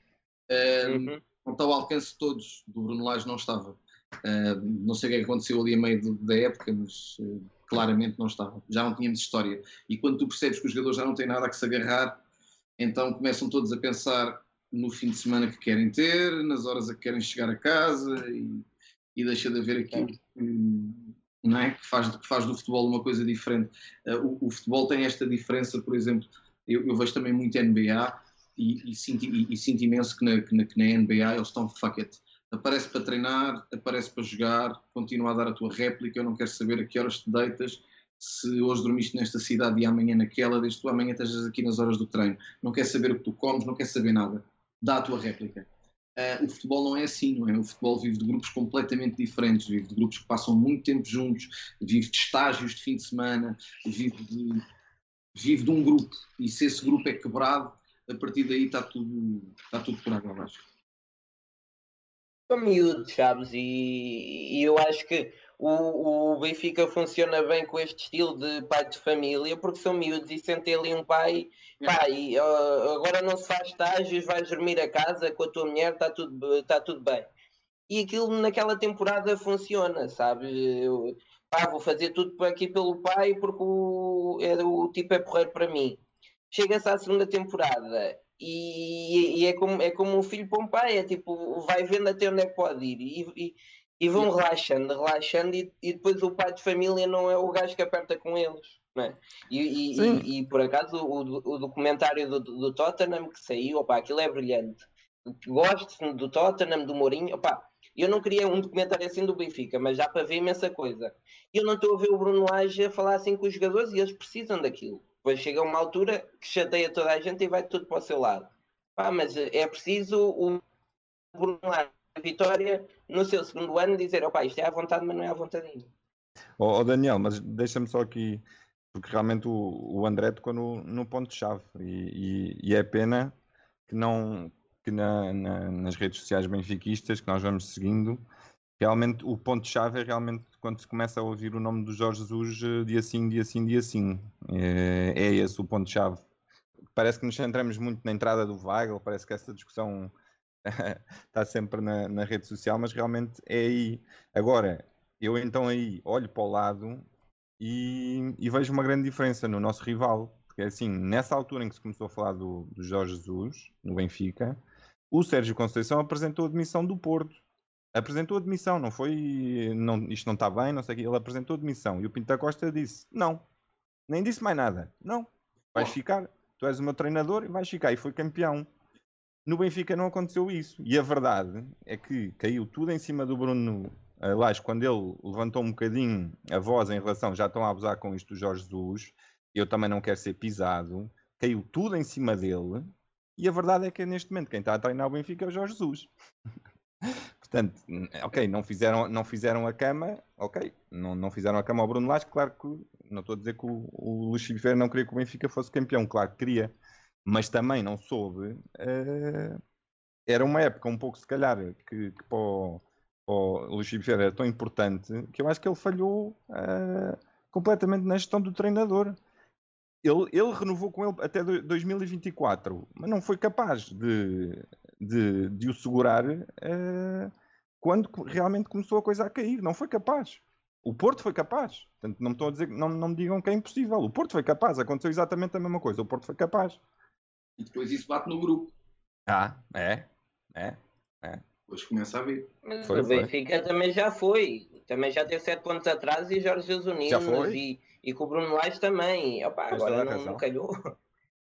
Uh, uhum. Não está ao alcance de todos, do Bruno Lage não estava. Uh, não sei o que, é que aconteceu ali a meio de, da época, mas uh, claramente não estava. Já não tínhamos história. E quando tu percebes que os jogadores já não têm nada a que se agarrar, então começam todos a pensar no fim de semana que querem ter, nas horas a que querem chegar a casa e, e deixa de haver aquilo que, não é? que, faz, que faz do futebol uma coisa diferente. Uh, o, o, futebol tem esta diferença, por exemplo, eu, eu vejo também muito NBA e, e, sinto, e, e, sinto, imenso que na, que, na, que na NBA eles estão fuck it. Aparece para treinar, aparece para jogar, continua a dar a tua réplica. Eu não quero saber a que horas te deitas, se hoje dormiste nesta cidade e amanhã naquela, desde que tu amanhã estejas aqui nas horas do treino. Não quer saber o que tu comes, não quer saber nada. Dá a tua réplica. Uh, o futebol não é assim, não é? O futebol vive de grupos completamente diferentes, vive de grupos que passam muito tempo juntos, vive de estágios de fim de semana, vive de, vive de um grupo. E se esse grupo é quebrado, a partir daí está tudo, está tudo por água abaixo. São miúdos, sabes? E, e eu acho que o, o Benfica funciona bem com este estilo de pai de família, porque são miúdos e sentem ali um pai, pai, uh, agora não se faz estágios, vais dormir a casa com a tua mulher, está tudo, tá tudo bem. E aquilo naquela temporada funciona, sabes? Eu, pá, vou fazer tudo aqui pelo pai porque o, é, o tipo é porreiro para mim. Chega-se à segunda temporada e, e, é, como, é como um filho para um pai, é tipo, vai vendo até onde é que pode ir. E, e, e vão relaxando, relaxando, e, e, depois o pai de família não é o gajo que aperta com eles. É? e por acaso o, o documentário do, do Tottenham que saiu, opa, aquilo é brilhante. Gosto do Tottenham, do Mourinho, opa, eu não queria um documentário assim do Benfica, mas já para ver imensa coisa. Eu não estou a ver o Bruno Lage a falar assim com os jogadores e eles precisam daquilo. Depois chega uma altura que chateia toda a gente e vai tudo para o seu lado. Pá, mas é preciso o Bruno Lage Vitória, no seu segundo ano, dizer: opá, isto é à vontade, mas não é à vontadinha. Oh, oh Daniel, mas deixa-me só aqui, porque realmente o, o André tocou no, no ponto-chave e, e, e, é pena que não que na, na, nas redes sociais benfiquistas que nós vamos seguindo, realmente o ponto-chave é realmente quando se começa a ouvir o nome do Jorge Jesus eh, dia sim, dia sim, dia sim. É, é esse o ponto-chave. Parece que nos centramos muito na entrada do Weigl, parece que essa discussão está sempre na, na, rede social, mas realmente é aí. Agora, eu então aí olho para o lado e, e, vejo uma grande diferença no nosso rival. Porque assim, nessa altura em que se começou a falar do, do Jorge Jesus, no Benfica, o Sérgio Conceição apresentou a demissão do Porto. Apresentou a demissão, não foi não, isto não está bem, não sei o que. Ele apresentou a demissão e o Pinto Costa disse: Não, nem disse mais nada. Não, vais ficar, tu és o meu treinador e vais ficar. E foi campeão. No Benfica não aconteceu isso. E a verdade é que caiu tudo em cima do Bruno Lage quando ele levantou um bocadinho a voz em relação, já estão a abusar com isto do Jorge Jesus, eu também não quero ser pisado. Caiu tudo em cima dele. E a verdade é que neste momento quem está a treinar o Benfica é o Jorge Jesus. Portanto, ok, não fizeram, não fizeram a cama, ok, não, não fizeram a cama ao Bruno Lage, claro que não estou a dizer que o, o Luís não queria que o Benfica fosse campeão, claro que queria mas também não soube. Uh, era uma época um pouco, se calhar, que, que para, o, o Luís era tão importante que eu acho que ele falhou uh, completamente na gestão do treinador. Ele, ele renovou com ele até 2024, mas não foi capaz de, de, de o segurar uh, quando realmente começou a coisa a cair. Não foi capaz. O Porto foi capaz. Portanto, não me estou a dizer, não, não me digam que é impossível. O Porto foi capaz. Aconteceu exatamente a mesma coisa. O Porto foi capaz. E depois isso bate no grupo. Ah, é? É? É. Depois começa a ver. Mas foi, o Benfica foi. também já foi. Também já teve sete pontos atrás e Jorge Jesus Unidos e, e com o Bruno Lage também. Opa, agora não, não calhou.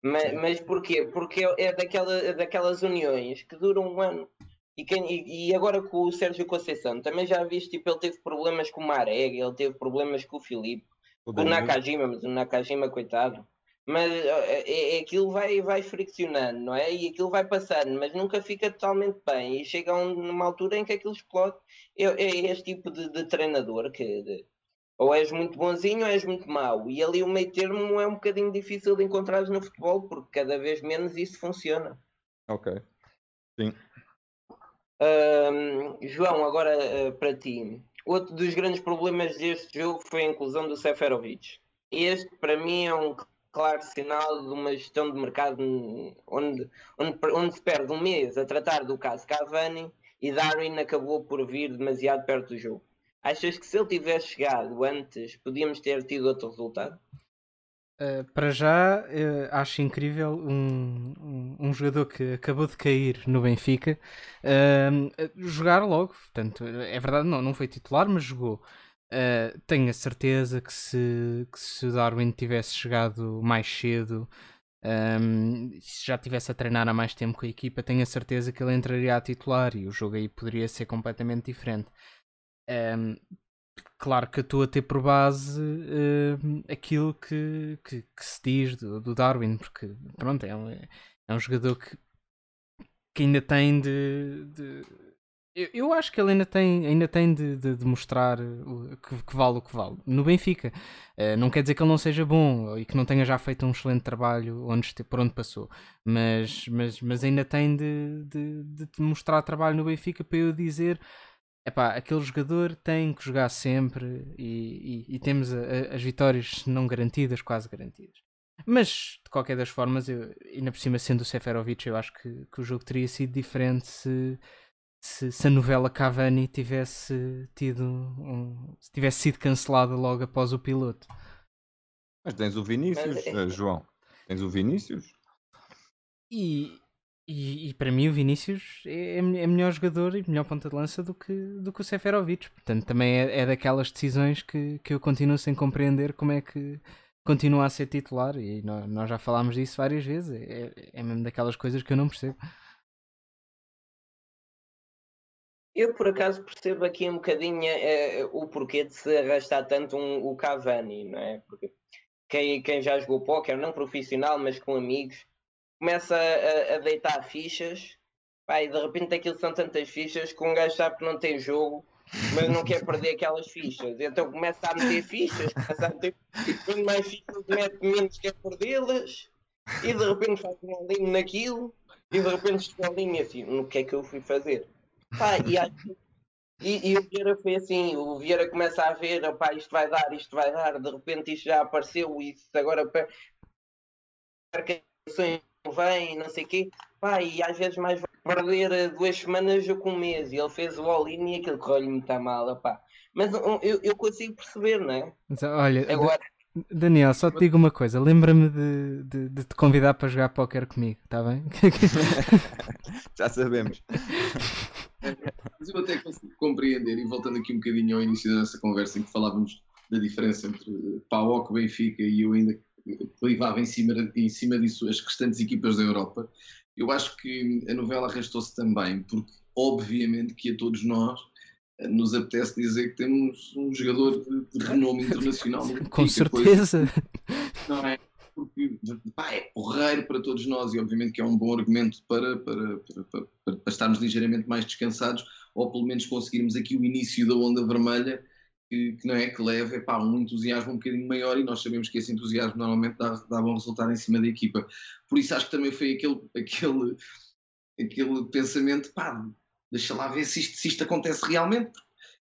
Mas, mas porquê? Porque é daquela, é daquelas uniões que duram um ano. E, quem, e, agora com o Sérgio Conceição, também já viste, tipo, ele teve problemas com o Marega, ele teve problemas com o Filipe, com o Nakajima, mas o Nakajima, coitado mas é, é, aquilo vai, vai friccionando, não é? E aquilo vai passando, mas nunca fica totalmente bem. E chega a uma altura em que aquilo explode. É, é este tipo de, de treinador que de, ou és muito bonzinho ou és muito mau. E ali o meio termo é um bocadinho difícil de encontrar no futebol, porque cada vez menos isso funciona. Ok. Sim. Um, João, agora uh, para ti. Outro dos grandes problemas deste jogo foi a inclusão do Seferovic. Este, para mim, é um claro sinal de uma gestão de mercado onde, onde, onde se perde um mês a tratar do caso Cavani e Darwin acabou por vir demasiado perto do jogo. Achas que se ele tivesse chegado antes, podíamos ter tido outro resultado? Uh, para já, uh, acho incrível um, um, um, jogador que acabou de cair no Benfica uh, jogar logo. Portanto, é verdade, não, não foi titular, mas jogou. Tenho a certeza que se, que se Darwin tivesse chegado mais cedo, um, ehm, se já tivesse a treinar há mais tempo com a equipa, tenho a certeza que ele entraria a titular e o jogo aí poderia ser completamente diferente. Claro que estou a ter por base aquilo que, que, que, se diz do, do, Darwin, porque pronto, é um, é um jogador que que ainda tem de, de eu, eu, acho que ele ainda tem, ainda tem de, de, de mostrar que, que, vale o que vale. No Benfica, uh, não quer dizer que ele não seja bom e que não tenha já feito um excelente trabalho onde, por onde passou, mas, mas, mas ainda tem de, de, de mostrar trabalho no Benfica para eu dizer epá, aquele jogador tem que jogar sempre e, e, e temos a, a, as vitórias não garantidas, quase garantidas. Mas, de qualquer das formas, eu, ainda por cima sendo o Seferovic, eu acho que, que o jogo teria sido diferente se se, se a novela Cavani tivesse tido um, tivesse sido cancelada logo após o piloto. Mas tens o Vinícius, Mas... Eh, João. Tens o Vinícius. E, e, e, para mim o Vinícius é, é, é, melhor jogador e melhor ponta de lança do que, do que o Seferovic. Portanto, também é, é daquelas decisões que, que eu continuo sem compreender como é que continua a ser titular. E nós, nós já falámos disso várias vezes. É, é mesmo daquelas coisas que eu não percebo. Eu, por acaso, percebo aqui um bocadinho é, o porquê de se arrastar tanto um, o Cavani, não é? Porque quem, quem já jogou póquer, não profissional, mas com amigos, começa a, a deitar fichas, pá, e de repente aquilo são tantas fichas que um gajo sabe que não tem jogo, mas não quer perder aquelas fichas. Então começa a meter fichas, começa a meter quanto mais fichas mete, menos quer perdê-las, e de repente faz um alinho naquilo, e de repente estou ali assim, no que é que eu fui fazer? Pá, e, e, e, o Vieira foi assim, o Vieira começa a ver, opá, isto vai dar, isto vai dar, de repente isto já apareceu, isso agora não vem, não sei o quê, pá, e às vezes mais vai perder eh, duas semanas ou com um mês, e ele fez o all-in e aquilo correu-lhe muito mal, opá. Mas eu, eu consigo perceber, não é? Mas, olha, agora... Daniel, só te digo uma coisa, lembra-me de, de, de, te convidar para jogar póquer comigo, está bem? Já sabemos. Mas eu até consigo compreender, e voltando aqui um bocadinho ao início da nossa conversa, em que falávamos da diferença entre PAOC, Benfica e eu ainda clivava em cima, em cima disso as restantes equipas da Europa, eu acho que a novela arrastou-se também, porque obviamente que a todos nós nos apetece dizer que temos um jogador de, de renome internacional. Com certeza. não é? porque pá, é porreiro para todos nós e obviamente que é um bom argumento para, para, para, para, para estarmos ligeiramente mais descansados ou pelo menos conseguirmos aqui o início da onda vermelha que, que não é que leva pá, um entusiasmo um bocadinho maior e nós sabemos que esse entusiasmo normalmente dá, dá bom resultado em cima da equipa. Por isso acho que também foi aquele, aquele, aquele pensamento, pá, deixa lá ver se isto, se isto acontece realmente.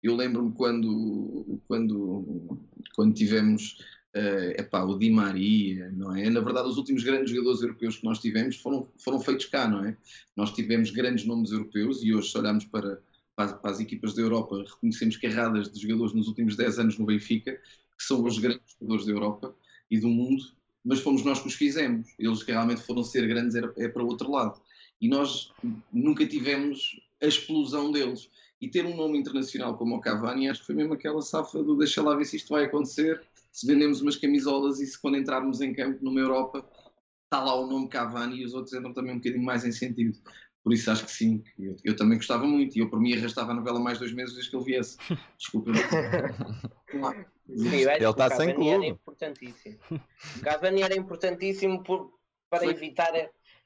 Eu lembro-me quando, quando, quando tivemos uh, epá, o Di Maria, não é? Na verdade, os últimos grandes jogadores europeus que nós tivemos foram, foram feitos cá, não é? Nós tivemos grandes nomes europeus e hoje, se olharmos para, para, as equipas da Europa, reconhecemos carradas de jogadores nos últimos 10 anos no Benfica, que são os grandes jogadores da Europa e do mundo, mas fomos nós que os fizemos. Eles que realmente foram ser grandes era, é para o outro lado. E nós nunca tivemos a explosão deles. E ter um nome internacional como o Cavani, acho que foi mesmo aquela safra do deixa lá ver se isto vai acontecer se vendemos umas camisolas e se quando entrarmos em campo numa Europa está lá o nome Cavani e os outros entram também um bocadinho mais em sentido. Por isso acho que sim, eu, eu, também gostava muito e eu por mim arrastava a novela mais dois meses desde que ele viesse. Desculpa. Sim, ele está sem clube. Era importantíssimo. O Cavani era importantíssimo por, para Foi. evitar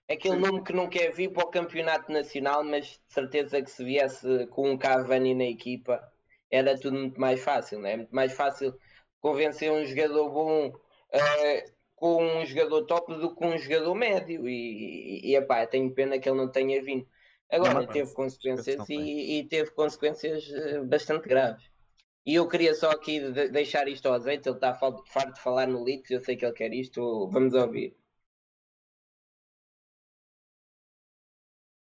aquele nome que não quer vir para o campeonato nacional, mas de certeza que se viesse com um Cavani na equipa era tudo muito mais fácil, não é? Muito mais fácil convencer um jogador bom uh, com um jogador top do que um jogador médio. E, e, e epá, tenho pena que ele não tenha vindo. Agora não, teve consequências e, e, teve consequências eh, bastante graves. E eu queria só aqui de deixar isto ao azeite. Ele está farto de falar no Leeds, eu sei que ele quer isto. Vamos ouvir.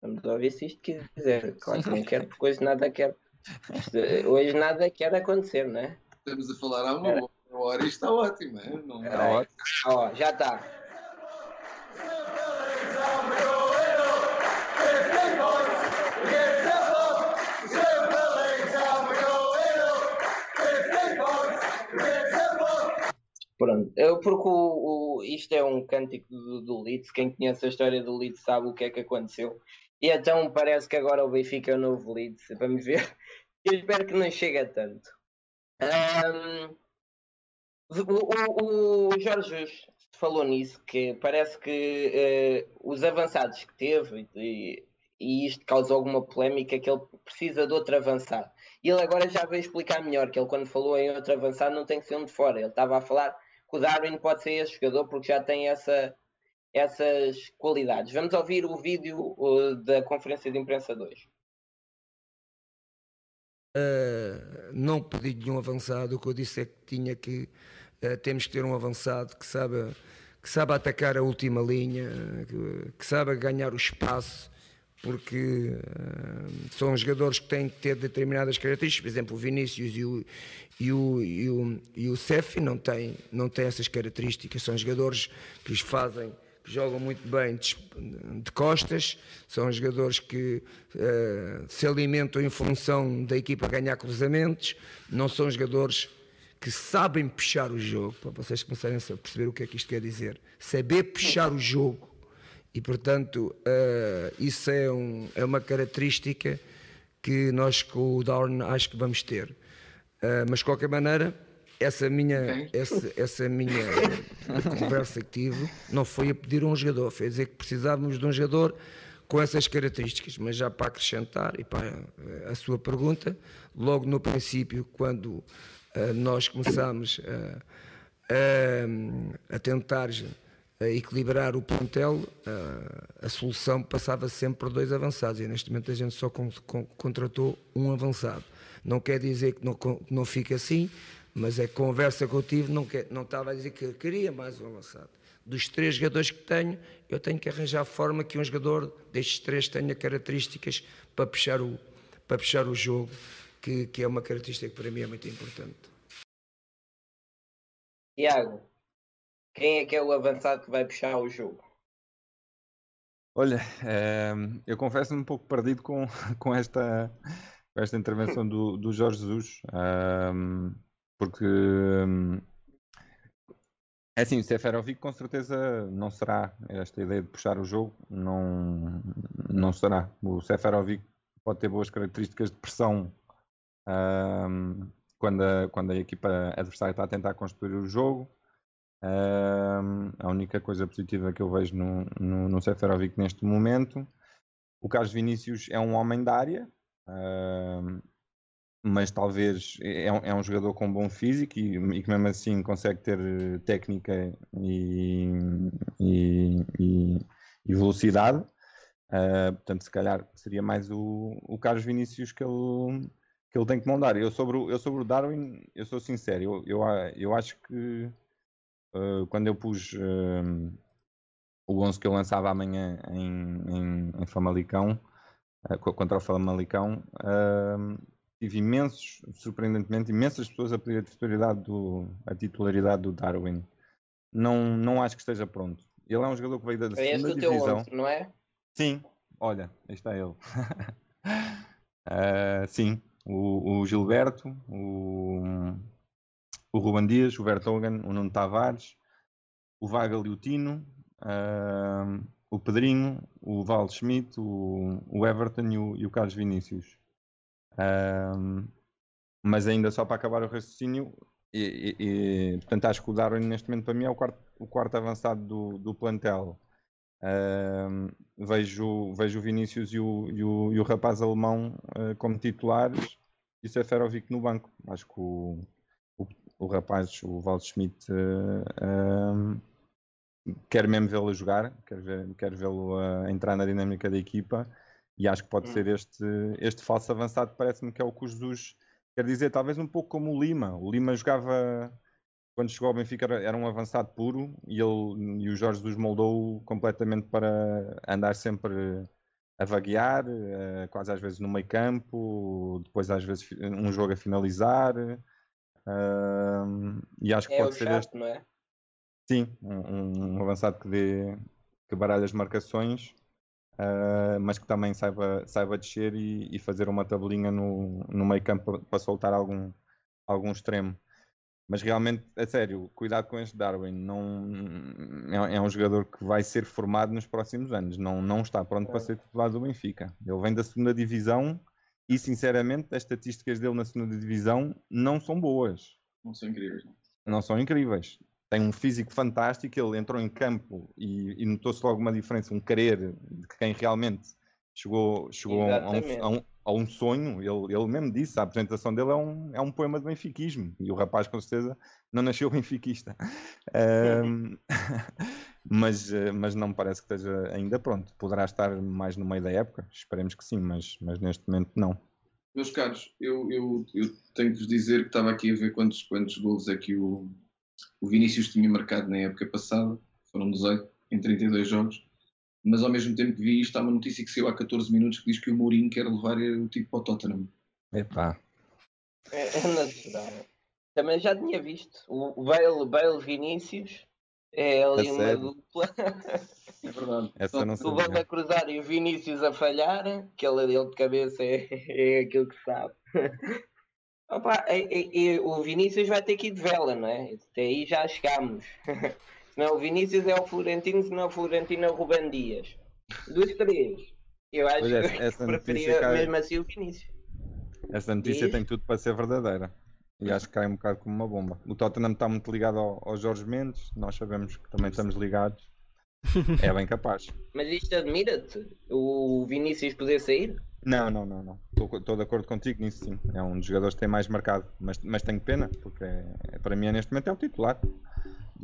Vamos ouvir se isto quiser. Claro que não quero, porque hoje nada quer. Hoje nada quer acontecer, não é? Estamos a falar há uma hora e está ótimo, é? Não é? ótimo. Ó, já está. Pronto, eu, porque o, o, isto é um cântico do, do Leeds, quem conhece a história do Leeds sabe o que é que aconteceu. E então parece que agora o Benfica é o novo Leeds, vamos ver. Eu espero que não chegue a tanto. Um, o, o, Jorge falou nisso, que parece que uh, os avançados que teve e, e isto causa alguma polémica, que ele precisa de outro avançado. E ele agora já veio explicar melhor, que ele quando falou em outro avançado não tem que ser um de fora. Ele estava a falar que o Darwin pode ser esse jogador porque já tem essa, essas qualidades. Vamos ouvir o vídeo uh, da conferência de imprensa 2. Uh, não pedi nenhum avançado, o que eu disse é que tinha que temos que ter um avançado que sabe, que sabe atacar a última linha, que, que sabe ganhar o espaço, porque uh, são jogadores que têm que ter determinadas características, por exemplo, o Vinícius e o, e o, e o, e o Cefi não têm, não têm essas características, são jogadores que os fazem que jogam muito bem de, de costas, são jogadores que uh, se alimentam em função da equipa ganhar cruzamentos, não são jogadores que sabem puxar o jogo, para vocês começarem a perceber o que é que isto quer dizer. Saber puxar o jogo. E, portanto, uh, isso é, um, é, uma característica que nós com o Darn acho que vamos ter. Uh, mas, de qualquer maneira, essa minha, okay. essa, essa minha conversa que tive não foi a pedir um jogador, foi a dizer que precisávamos de um jogador com essas características, mas já para acrescentar e para a sua pergunta, logo no princípio, quando nós começámos a, a, a tentar equilibrar o plantel, a, a solução passava sempre por dois avançados e neste momento a gente só con, con, contratou um avançado. Não quer dizer que não, não fique assim, mas a conversa que eu tive não, quer, não estava a dizer que queria mais um avançado. Dos três jogadores que tenho, eu tenho que arranjar forma que um jogador destes três tenha características para puxar o, para puxar o jogo, que, que é uma característica que para mim é muito importante. Tiago, quem é que é o avançado que vai puxar o jogo? Olha, é, eu confesso-me um pouco perdido com, com, esta, com esta intervenção do, do Jorge Jesus. Um, porque hum, é assim, o Seferovic com certeza não será esta ideia de puxar o jogo, não, não será. O Seferovic pode ter boas características de pressão um, quando, a, quando a equipa adversária está a tentar construir o jogo. Um, a única coisa positiva que eu vejo no, no, no Seferovic neste momento. O Carlos Vinícius é um homem da área, um, mas talvez é um, é um, jogador com bom físico e, e, que mesmo assim consegue ter técnica e, e, e velocidade. Uh, portanto, se calhar seria mais o, o Carlos Vinícius que ele, que ele tem que mandar. Eu sobre, o, eu sobre o Darwin, eu sou sincero, eu, eu, eu acho que uh, quando eu pus uh, o 11 que eu lançava amanhã em, em, em Famalicão, contra o Famalicão, tive imensos, surpreendentemente, imensas pessoas a pedir a titularidade do, a titularidade do Darwin. Não, não acho que esteja pronto. Ele é um jogador que veio da é segunda divisão. Outro, não é? Sim, olha, aí está ele. uh, sim, o, o, Gilberto, o, o Ruban Dias, o Vertogen, o Nuno Tavares, o Vagal e o Tino, uh, o Pedrinho, o Val Schmidt, o, o Everton e o, e o Carlos Vinícius. Um, mas ainda só para acabar o raciocínio, e, e, e, portanto acho que o Darwin neste momento para mim é o quarto, o quarto avançado do, do plantel. Vejo, vejo o Vinícius e o, e o, e o rapaz alemão uh, como titulares e o Seferovic no banco. Acho que o, o, o rapaz, o Waldschmidt, uh, um, quer mesmo vê-lo jogar, quer, ver, quer vê-lo entrar na dinâmica da equipa e acho que pode hum. ser este, este falso avançado, parece-me que é o que o Jesus quer dizer, talvez um pouco como o Lima. O Lima jogava, quando chegou ao Benfica, era um avançado puro e, ele, e o Jorge Jesus moldou completamente para andar sempre a vaguear, eh, quase às vezes no meio campo, depois às vezes um jogo a finalizar. e acho que é pode ser chato, este. Não é? Sim, um, um avançado que dê que baralha as marcações uh, mas que também saiba, saiba descer e, e, fazer uma tabelinha no, no meio campo para soltar algum, algum extremo. Mas realmente, a sério, cuidado com este Darwin. Não, é, é, um jogador que vai ser formado nos próximos anos. Não, não está pronto é. para ser titular do Benfica. Ele vem da segunda divisão e, sinceramente, as estatísticas dele na segunda divisão não são boas. Não são incríveis. Não, não são incríveis tem um físico fantástico, ele entrou em campo e, e notou-se logo uma diferença, um querer de quem realmente chegou, chegou a um, a, um, a um, sonho, ele, ele mesmo disse, a apresentação dele é um, é um poema de benfiquismo, e o rapaz com certeza não nasceu benfiquista. Um, mas, eh, mas não me parece que esteja ainda pronto. Poderá estar mais no meio da época, esperemos que sim, mas, mas neste momento não. Meus caros, eu, eu, eu tenho que vos dizer que estava aqui a ver quantos, quantos golos é que o, o Vinícius tinha marcado na época passada, foram 18 em 32 jogos, mas ao mesmo tempo que vi isto, há uma notícia que saiu há 14 minutos que diz que o Mourinho quer levar o tipo para o Tottenham. Epá. É, é natural. Também já tinha visto. O Bale, Bale Vinícius é ali uma dupla. É verdade. Essa não o Bale a cruzar e o Vinícius a falhar, aquele dele de cabeça é, é aquilo que sabe. Opa, é, é, é, o Vinícius vai ter que ir de vela, não é? Até aí já chegámos. Não, o Vinícius é o Florentino, se não é o Florentino é o Ruben Dias. Dos três. Eu acho é, que preferia cai... mesmo assim o Vinícius. Essa notícia tem tudo para ser verdadeira. E acho que cai um bocado como uma bomba. O Tottenham está muito ligado ao, ao Jorge Mendes, nós sabemos que também estamos ligados. É bem capaz. Mas isto admira-te? O Vinícius poder sair? Não, não, não, não. Estou de acordo contigo nisso sim. É um dos jogadores que tem mais marcado, mas, mas tenho pena, porque é, para mim é, neste momento é o titular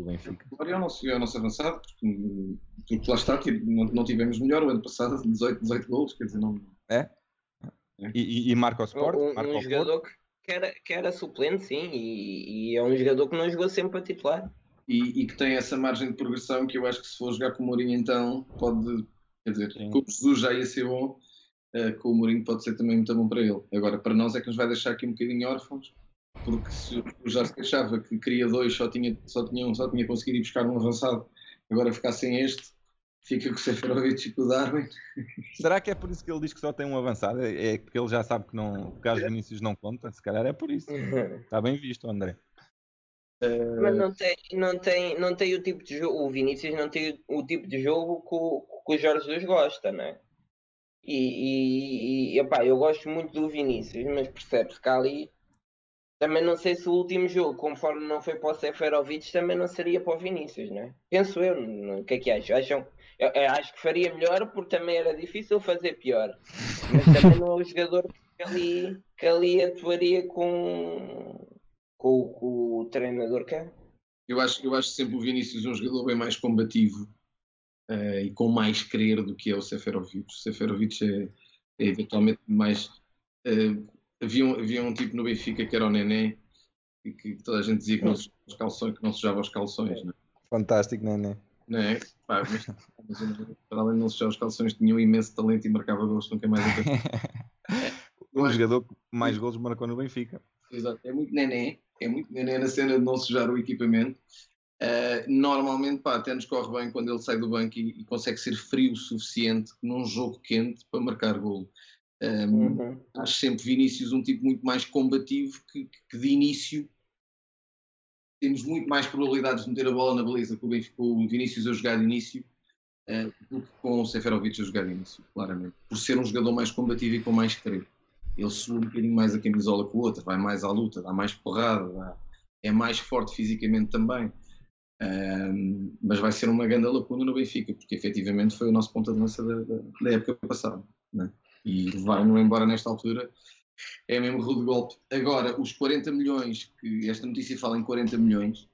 do Benfica. Agora é o nosso, é o nosso avançado, porque, porque lá está, tipo, não, não tivemos melhor o ano passado, 18, 18 gols, quer dizer, não. É? é. E, e, marca o Sport? Um, marca um jogador que que era, que era suplente, sim, e, e, é um jogador que não jogou sempre para titular. E, e, que tem essa margem de progressão que eu acho que se for jogar com o Mourinho então pode, quer dizer, sim. como Jesus já ia ser bom, uh, com o Mourinho pode ser também muito bom para ele. Agora, para nós é que nos vai deixar aqui um bocadinho órfãos, porque se o já se queixava que queria dois, só tinha, só tinha um, só tinha conseguido ir buscar um avançado, agora ficar sem este, fica com o Seferovic e com o Darwin. Será que é por isso que ele diz que só tem um avançado? É, é porque ele já sabe que não, o Carlos Vinícius não conta? Se calhar é por isso. Está bem visto, André. Mas não tem, não, tem, não tem o tipo de jogo, o Vinícius não tem o tipo de jogo que, que o Jorge Jesus gosta, né? E, e, e epá, eu gosto muito do Vinícius, mas percebe-se que ali também não sei se o último jogo, conforme não foi para o Seferovic, também não seria para o Vinícius, né? Penso eu, o que é que acham? Acham eu, eu acho que faria melhor porque também era difícil fazer pior. Mas também não é o jogador que ali, que ali atuaria com, com, com o treinador cá. Eu acho, eu acho sempre o Vinícius um jogador bem mais combativo uh, e com mais querer do que é o Seferovic. O Seferovic é, é eventualmente mais. Uh, havia, um, havia um tipo no Benfica que era o Nené e que toda a gente dizia que não, os calções, que não sujava os calções. Né? Fantástico, Nené. Não é? Pá, mas, para além de não sujar os calções, tinha um imenso talento e marcava gols, nunca mais O jogador que mais gols marcou no Benfica. Exato, é muito nené, é muito nené na cena de não sujar o equipamento. Uh, normalmente, pá, até nos corre bem quando ele sai do banco e, e, consegue ser frio o suficiente num jogo quente para marcar golo. Um, uhum. Acho sempre Vinícius um tipo muito mais combativo que, que de início temos muito mais probabilidades de meter a bola na baliza com o, Vinícius a jogar de início uh, do que com o Seferovic a jogar de início, claramente. Por ser um jogador mais combativo e com mais querer. Ele sua um bocadinho mais a camisola que o outro, vai mais à luta, dá mais porrada, dá, é mais forte fisicamente também. Um, mas vai ser uma grande lacuna no Benfica, porque efetivamente foi o nosso ponta de lança da, da, da época passada. Né? E vai-no embora nesta altura é mesmo rude golpe. Agora, os 40 milhões, que esta notícia fala em 40 milhões,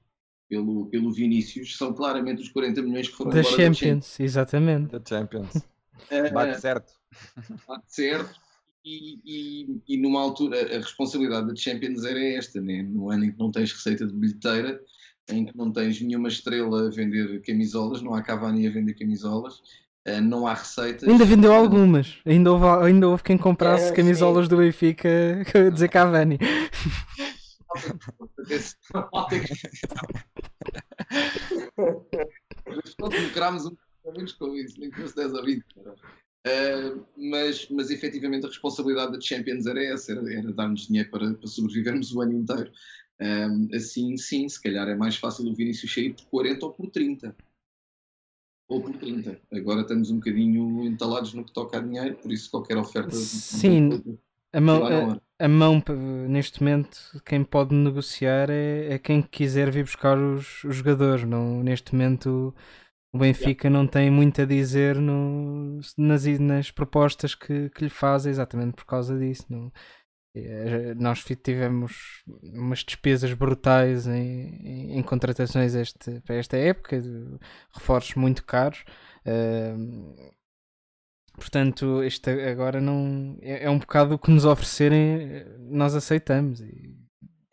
pelo, pelo Vinícius, são claramente os 40 milhões que foram da embora Champions, da Champions. exatamente. Da Champions. Bate certo. Bate certo. E, e, e, numa altura, a responsabilidade da Champions era esta, né? no ano em que não tens receita de bilheteira, em que não tens nenhuma estrela a vender camisolas, não há Cavani a vender camisolas, não há receitas. Ainda vendeu algumas. Ainda houve, ainda houve quem comprasse é, camisolas sim. do Benfica a dizer Cavani. Nós lucrámos um menos com isso, nem que fosse 10 ou 20. Uh, mas, mas efetivamente a responsabilidade da Champions era essa, era, era dar-nos dinheiro para, para, sobrevivermos o ano inteiro. Uh, assim, sim, se calhar é mais fácil o Vinícius sair por 40 ou por 30 ou por 30. Agora estamos um bocadinho entalados no que toca a dinheiro, por isso qualquer oferta. Sim, a mão, a, a, mão neste momento, quem pode negociar é, é, quem quiser vir buscar os, os jogadores. Não, neste momento, o Benfica yeah. não tem muito a dizer no, nas, nas propostas que, que lhe fazem, exatamente por causa disso. Eh, nós tivemos umas despesas brutais em, em, em contratações este, para esta época, reforços muito caros. Uh, portanto, este agora não é, é, um bocado o que nos oferecerem, nós aceitamos.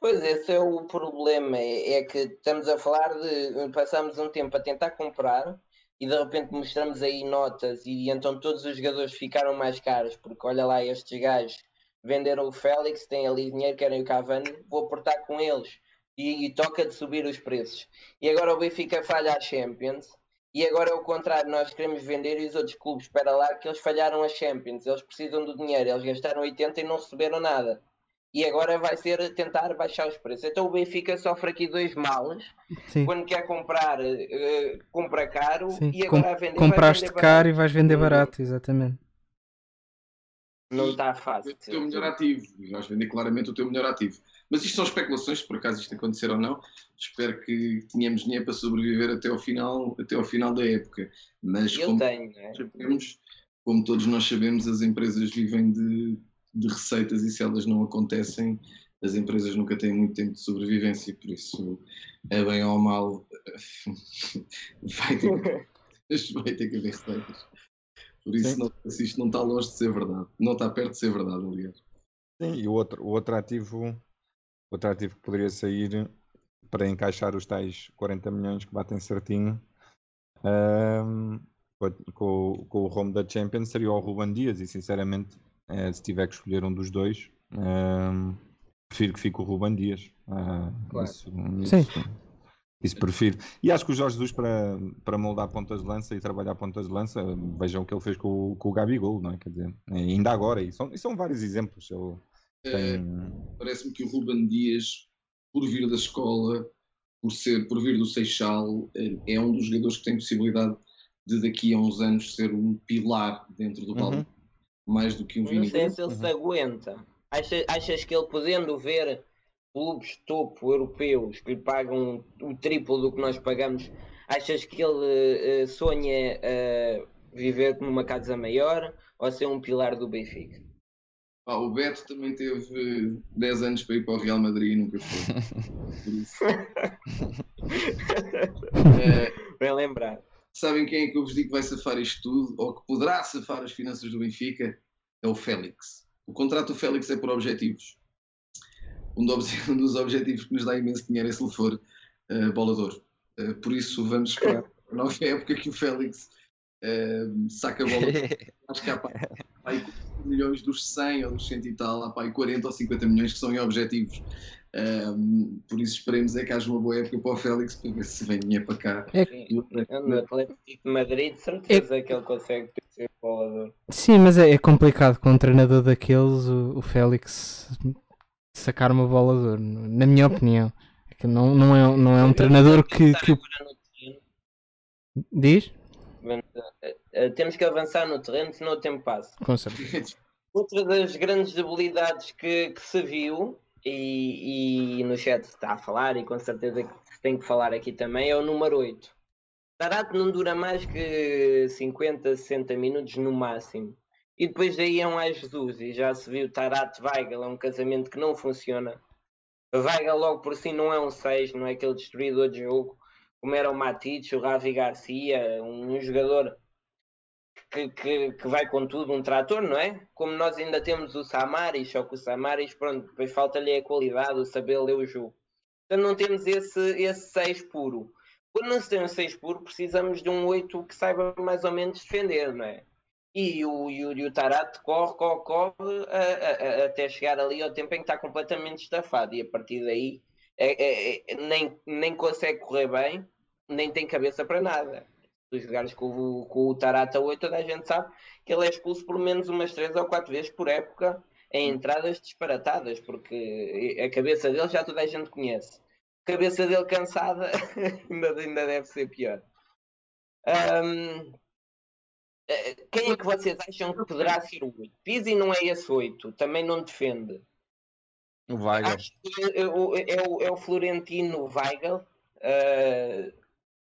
Pois, esse é o problema. É, é que estamos a falar de. Passamos um tempo a tentar comprar e de repente mostramos aí notas e então todos os jogadores ficaram mais caros, porque olha lá, estes gajos venderam o Félix, têm ali dinheiro, querem o Cavani, vou aportar com eles. E, e, toca de subir os preços. E agora o Benfica falha a Champions. E agora é o contrário, nós queremos vender e os outros clubes, espera lá, que eles falharam a Champions. Eles precisam do dinheiro, eles gastaram 80 e não receberam nada. E agora vai ser tentar baixar os preços. Então o Benfica sofre aqui dois males. Sim. Quando quer comprar, uh, compra caro Sim. e agora Com, vender. Compraste caro e vais vender barato, exatamente. Não está fácil. O teu melhor ativo. Vais vender claramente o teu melhor ativo. Mas isto são especulações, por acaso isto acontecer ou não. Espero que tenhamos dinheiro para sobreviver até ao final, até ao final da época. Mas Eu como, tenho, é? sabemos, como todos nós sabemos, as empresas vivem de, de receitas e se elas não acontecem, as empresas nunca têm muito tempo de sobrevivência, por isso, é bem ou mal, vai ter, vai ter que haver receitas. Por isso, não, isto não está longe de ser verdade. Não está perto de ser verdade, aliás. Sim, e o outro, o outro ativo, outro ativo que poderia sair para encaixar os tais 40 milhões que batem certinho um, com, com, o home da Champions seria o Ruban Dias e sinceramente eh, se tiver que escolher um dos dois um, prefiro que fique o Ruban Dias uh, claro. isso, isso, Sim. Isso prefiro. E acho que o Jorge Jesus, para, para moldar pontas de lança e trabalhar pontas de lança, vejam o que ele fez com, com o Gabigol, não é? Quer dizer, ainda agora, e são, e são vários exemplos. Eu é, Parece-me que o Ruben Dias, por vir da escola, por, ser, por vir do Seixal, é, é um dos jogadores que tem possibilidade de daqui a uns anos ser um pilar dentro do balde, uhum. mais do que um Vini. Não sei se ele uhum. se aguenta. Achas, achas que ele podendo ver clubes topo europeus que lhe pagam o triplo do que nós pagamos, achas que ele uh, sonha uh, viver numa casa maior ou ser um pilar do Benfica? Ah, o Beto também teve 10 anos para ir para o Real Madrid e nunca foi. uh, Bem lembrado. Sabem quem é que eu vos digo que vai safar isto tudo, ou que poderá safar as finanças do Benfica? É o Félix. O contrato do Félix é por objetivos um, dos objetivos que nos dá imenso dinheiro é se ele for uh, bolador. Uh, por isso vamos esperar a nova época que o Félix uh, saca a bola. Acho que há pá, milhões dos 100 ou dos 100 e tal, há pá, 40 ou 50 milhões que são em objetivos. Um, por isso esperemos é que haja uma boa época para o Félix para ver se vem dinheiro para cá. É, no Atlético de Madrid, certeza é, que ele consegue ser bolador. Sim, mas é, é, complicado com um treinador daqueles, o, o Félix sacar uma bola de ouro, na minha opinião. É não, não, é, não é um treinador que. que... Diz? Temos que avançar no terreno, senão o tempo passa. Com certeza. Outra das grandes debilidades que, que se viu, e, e, no chat está a falar, e com certeza que tem que falar aqui também, é o número 8. Tarato não dura mais que 50, 60 minutos no máximo. E depois daí é um ai Jesus, e já se viu Tarat Weigel, é um casamento que não funciona. Weigel logo por si não é um 6, não é aquele destruidor de jogo, como era o Matite, o Ravi Garcia, um, um jogador que, que, que, vai com tudo, um trator, não é? Como nós ainda temos o Samaris, só que o Samaris, pronto, depois falta-lhe a qualidade, o saber ler o jogo. Então não temos esse, esse 6 puro. Quando não se tem um 6 puro, precisamos de um 8 que saiba mais ou menos defender, não é? E o, e o, e o Tarat corre, corre, corre a, a, a, até chegar ali ao tempo em que está completamente estafado e a partir daí é, é, é, nem, nem consegue correr bem, nem tem cabeça para nada. Se jogares com com o Tarata 8, toda a gente sabe que ele é expulso por menos umas 3 ou 4 vezes por época em entradas disparatadas, porque a cabeça dele já toda a gente conhece. A cabeça dele cansada ainda, ainda deve ser pior. Um, quem é que vocês acham que poderá ser o 8? Pizzi não é esse 8, também não defende. O Weigel. Acho que é, é, o, é o Florentino Weigel. Uh,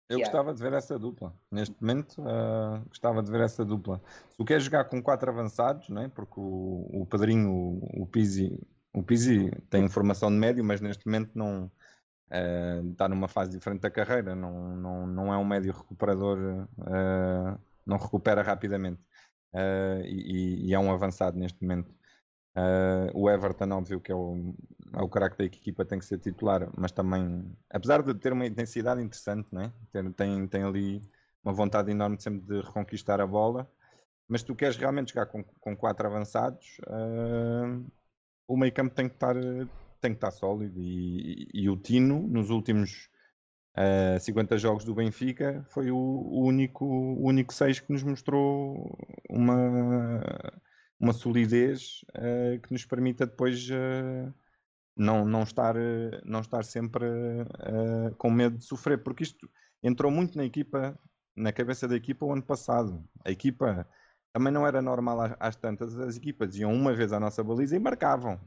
Eu Yeah. gostava de ver essa dupla. Neste momento, uh, gostava de ver essa dupla. Se o quer jogar com quatro avançados, não é? porque o, o Padrinho, o, o Pizzi, o Pizzi tem formação de médio, mas neste momento não uh, está numa fase diferente da carreira. Não, não, não é um médio recuperador, não recupera rapidamente. E, e, é um avançado neste momento. o Everton, óbvio que é o, é o craque da equipa, tem que ser titular, mas também, apesar de ter uma intensidade interessante, não é? tem, tem, tem ali uma vontade enorme sempre de reconquistar a bola, mas tu queres realmente jogar com, com quatro avançados, uh, o meio campo tem que estar, tem que estar sólido e, e, e o Tino, nos últimos uh, 50 jogos do Benfica, foi o, único, o único seis que nos mostrou uma, uma solidez uh, que nos permita depois uh, não, não, estar, não estar sempre com medo de sofrer, porque isto entrou muito na equipa, na cabeça da equipa o ano passado. A equipa também não era normal às tantas, as equipas iam uma vez à nossa baliza e marcavam.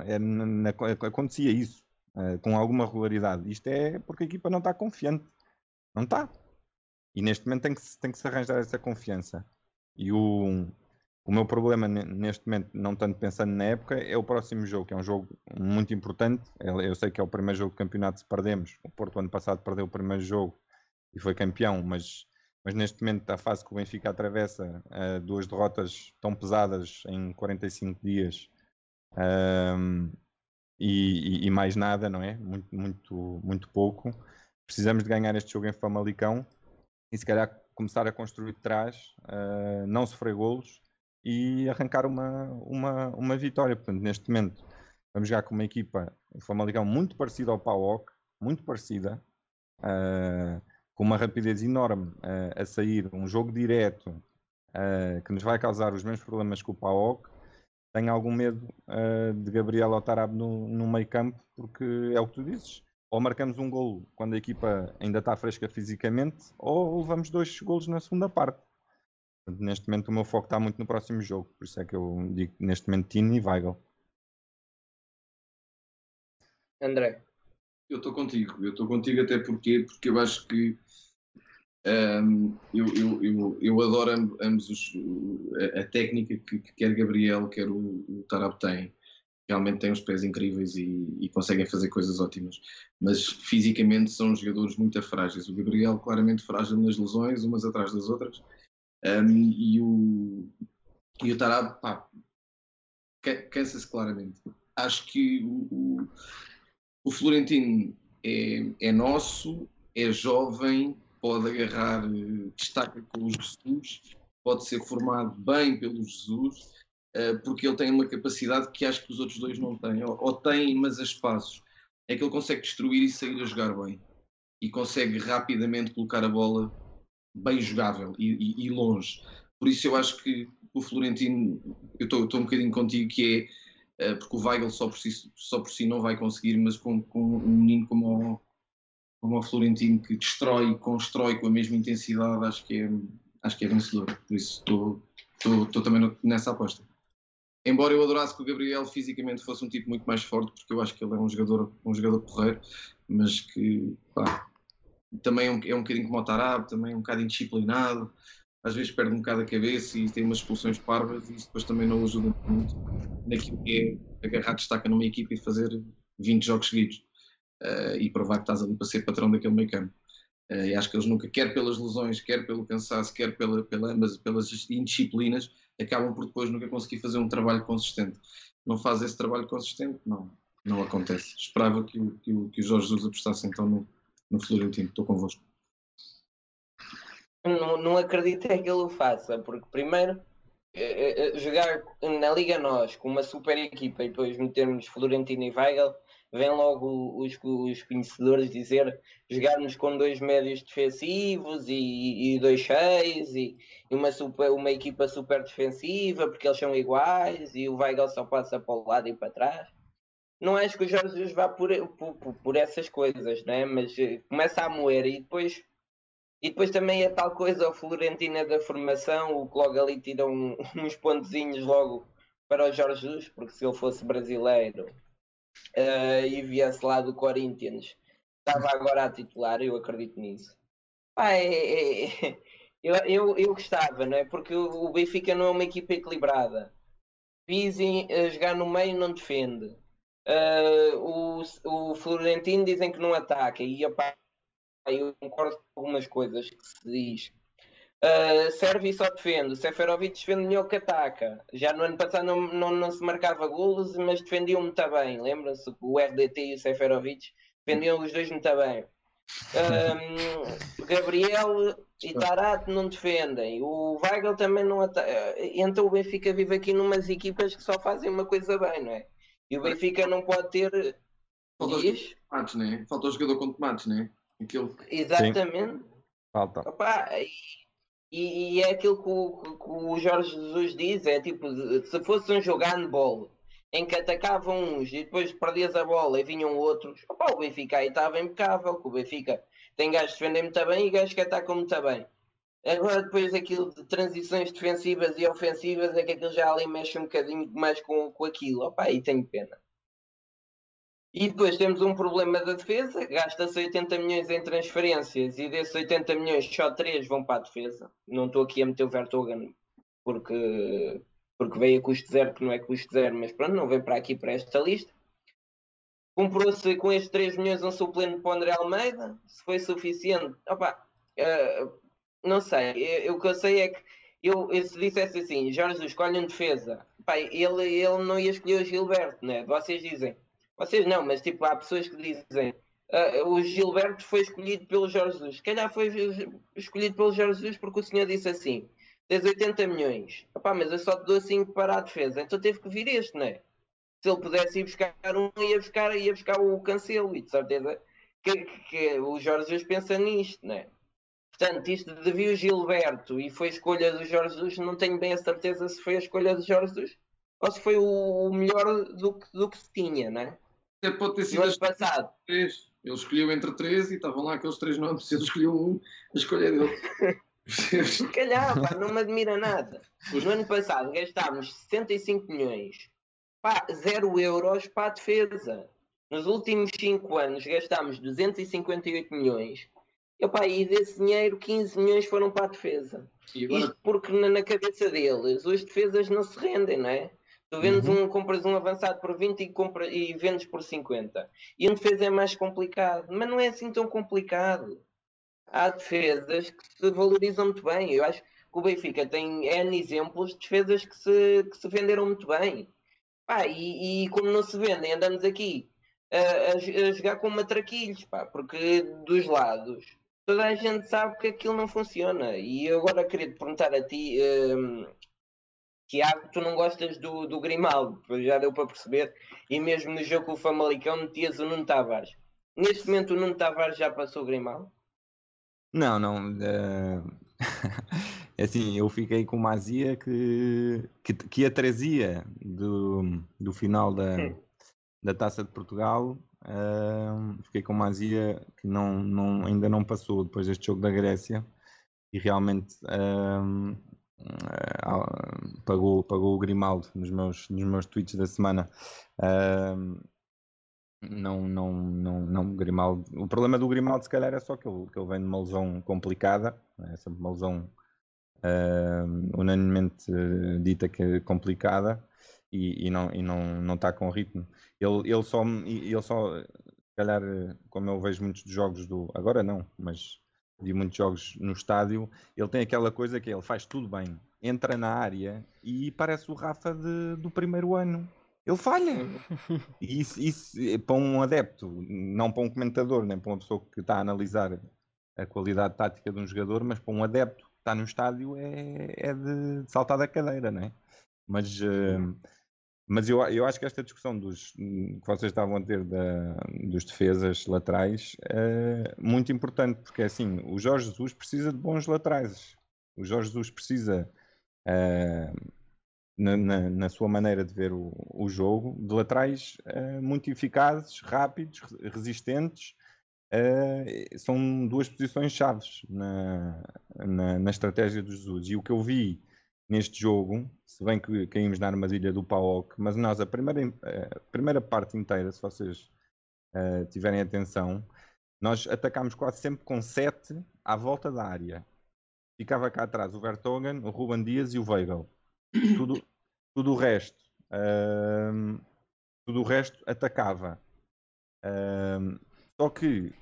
É, na, acontecia isso uh, com alguma regularidade. Isto é porque a equipa não está confiante. Não está. E neste momento tem que, tem que se arranjar essa confiança. E o, o meu problema neste momento, não tanto pensando na época, é o próximo jogo, que é um jogo muito importante. Eu sei que é o primeiro jogo do campeonato se perdemos. O Porto ano passado perdeu o primeiro jogo e foi campeão, mas, mas neste momento a fase que o Benfica atravessa, uh, duas derrotas tão pesadas em 45 dias um, e, e, mais nada, não é? Muito, muito, muito pouco. Precisamos de ganhar este jogo em Famalicão e se calhar começar a construir de trás, uh, não sofrer golos e arrancar uma, uma, uma vitória. Portanto, neste momento, vamos jogar com uma equipa, o Famalicão, muito parecida ao PAOK, muito parecida, uh, com uma rapidez enorme uh, a sair, um jogo direto que nos vai causar os mesmos problemas que o PAOK. Tenho algum medo de Gabriel Otarab no, no meio campo, porque é o que tu dizes. Ou marcamos um golo quando a equipa ainda está fresca fisicamente, ou levamos dois golos na segunda parte. Neste momento o meu foco está muito no próximo jogo, por isso é que eu digo neste momento Tino e Weigl. André. Eu estou contigo, eu estou contigo até porque, porque eu acho que um, eu, eu, eu, eu, adoro ambos os, a, a técnica que, que, quer Gabriel, quer o, o Tarab tem. Realmente têm os pés incríveis e, e, conseguem fazer coisas ótimas. Mas fisicamente são jogadores muito frágeis. O Gabriel, claramente frágil nas lesões, umas atrás das outras. Um, e o, e o Tarab, pá, cansa-se claramente. Acho que o, o, o Florentino é, é, nosso, é jovem, pode agarrar, destaca com o Jesus, pode ser formado bem pelo Jesus, uh, porque ele tem uma capacidade que acho que os outros dois não têm, ou, têm, mas a espaços. É que ele consegue destruir e sair a jogar bem. E consegue rapidamente colocar a bola bem jogável e, e, e, longe. Por isso eu acho que o Florentino, eu estou um bocadinho contigo, que é uh, porque o Weigl só por, si, só por si não vai conseguir, mas com, com um menino como o, como o Florentino que destrói e constrói com a mesma intensidade, acho que é, acho que é vencedor. Por isso estou também nessa aposta. Embora eu adorasse que o Gabriel fisicamente fosse um tipo muito mais forte, porque eu acho que ele é um jogador, um jogador porreiro, mas que pá, também é um, é um bocadinho como o Tarab, também é um bocado indisciplinado, às vezes perde um bocado a cabeça e tem umas expulsões parvas e isso depois também não ajuda muito naquilo que é agarrar destaca numa equipa e fazer 20 jogos seguidos uh, e provar que estás ali para ser patrão daquele meio campo. Uh, e acho que eles nunca, quer pelas lesões, quer pelo cansaço, quer pela, pela pelas indisciplinas, acabam por depois nunca conseguir fazer um trabalho consistente. Não faz esse trabalho consistente? Não, não acontece. Esperava que o, que o, que o Jorge Jesus apostasse então no, no Florentino. Estou convosco. Não, não acredito é que ele o faça, porque primeiro eh, jogar na Liga Nós com uma super equipa e depois metermos Florentino e Weigl, vem logo os, os conhecedores dizer jogarmos com dois médios defensivos e, e dois cheios e, uma, super, uma equipa super defensiva porque eles são iguais e o Weigl só passa para o lado e para trás não acho que o Jorge Jesus vá por, por, por, essas coisas, né? mas eh, começa a moer e depois e depois também é tal coisa, o Florentino da formação, o que logo ali tira um, uns pontezinhos logo para o Jorge Jesus, porque se ele fosse brasileiro uh, e viesse lá do Corinthians, estava agora a titular, eu acredito nisso. É, é, é, eu, eu, eu gostava, não é? Porque o Benfica não é uma equipa equilibrada. Pizzi a jogar no meio não defende. Uh, o, o Florentino dizem que não ataca e opá, eu concordo com algumas coisas que se diz. Uh, serve e só defende. O Seferovic defende melhor que ataca. Já no ano passado não, não, não se marcava golos, mas defendiam muito bem. Lembra-se que o RDT e o Seferovic defendiam os dois muito bem. Um, Gabriel e Tarato não defendem. O Weigl também não ataca. Então o Benfica vive aqui numas equipas que só fazem uma coisa bem, não é? E o Benfica não pode ter. Falta Diz? tomates, né? Falta o jogador com tomates, né? Aquele... Exatamente. Sim. Falta. Opa, e, e, é aquilo que o, que o, Jorge Jesus diz: é tipo, se fosse um jogo handball em que atacavam uns e depois perdias a bola e vinham outros, opa, o Benfica aí estava impecável. Que o Benfica tem gajos que defendem muito bem e gajos que atacam muito bem. Agora, depois aquilo de transições defensivas e ofensivas, é que aquilo já ali mexe um bocadinho mais com, com aquilo. Opa, aí tenho pena. E depois temos um problema da defesa, gasta-se 80 milhões em transferências e desses 80 milhões só 3 vão para a defesa. Não estou aqui a meter o Vertogen porque, porque veio a custo zero, que não é custo zero, mas pronto, não vem para aqui para esta lista. Comprou-se com estes 3 milhões um suplente para o André Almeida, se foi suficiente. Opa, uh, não sei, eu, o que eu sei é que eu, eu se dissesse assim, Jorge escolhe um defesa, pá, ele, ele não ia escolher o Gilberto, né? Vocês dizem, vocês não, mas tipo, há pessoas que dizem uh, o Gilberto foi escolhido pelo Jorge Jesus. Se calhar foi escolhido pelo Jorge Jesus porque o senhor disse assim: tens 80 milhões, Opá, mas eu só te dou 5 para a defesa, então teve que vir este, não é? Se ele pudesse ir buscar um, ia buscar, ia buscar o cancelo, e de certeza que, que, que o Jorge Jesus pensa nisto, não é? Portanto, isto de vir o Gilberto e foi escolha do Jorge Jesus, não tenho bem a certeza se foi a escolha do Jorge Jesus ou se foi o melhor do que, do que se tinha, não é? Até pode ter sido no ano passado. Três. Ele escolheu entre três e estavam lá aqueles três nomes. Ele escolheu um, a escolha dele. Se calhar, pá, não me admira nada. No ano passado gastámos 65 milhões, pá, 0 euros para a defesa. Nos últimos 5 anos gastámos 258 milhões Epá, e desse dinheiro, 15 milhões foram para a defesa. Isto porque na, na, cabeça deles, as defesas não se rendem, não é? Tu vendes uhum. um, compras um avançado por 20 e, compra, e vendes por 50. E um defesa é mais complicado. Mas não é assim tão complicado. Há defesas que se valorizam muito bem. Eu acho que o Benfica tem N exemplos de defesas que se, que se venderam muito bem. Pá, e, e como não se vendem, andamos aqui a, a, jogar com matraquilhos, pá, porque dos lados toda a gente sabe que aquilo não funciona. E eu agora queria te perguntar a ti, um, Tiago, tu não gostas do, do Grimaldo, já deu para perceber, e mesmo no jogo com o Famalicão metias o Nuno Tavares. Neste momento o Nuno Tavares já passou o Grimaldo? Não, não. Uh... assim, eu fiquei com uma azia que, que, que a trazia do, do final da, da Taça de Portugal Uh, fiquei com uma azia que não, não, ainda não passou depois deste jogo da Grécia e realmente uh, pagou, pagou o Grimaldo nos meus, nos meus tweets da semana. não, não, não, não, Grimaldo. O problema do Grimaldo, se calhar, é só que ele, que ele vem de uma lesão complicada, né? essa uma lesão unanimemente dita que é complicada e, e, não, e não, não está com ritmo. Ele, ele só, ele só, se calhar, como eu vejo muitos jogos do. Agora não, mas vi muitos jogos no estádio, ele tem aquela coisa que ele faz tudo bem, entra na área e parece o Rafa de, do primeiro ano. Ele falha. E isso, isso, para um adepto, não para um comentador, nem para uma pessoa que está a analisar a qualidade tática de um jogador, mas para um adepto que está no estádio é, é de, de saltar da cadeira, não é? Mas uh, mas eu, eu acho que esta discussão dos, que vocês estavam a ter da, dos defesas laterais é muito importante, porque assim, o Jorge Jesus precisa de bons laterais. O Jorge Jesus precisa, é, na, na, na, sua maneira de ver o, o jogo, de laterais é, muito eficazes, rápidos, resistentes. É, são duas posições chaves na, na, na estratégia do Jesus. E o que eu vi neste jogo, se bem que caímos na armadilha do PAOK, mas nós a primeira, a primeira parte inteira, se vocês uh, tiverem atenção, nós atacámos quase sempre com 7 à volta da área. Ficava cá atrás o Vertonghen, o Ruben Dias e o Weigl. Tudo, tudo o resto. Tudo o resto atacava. Só que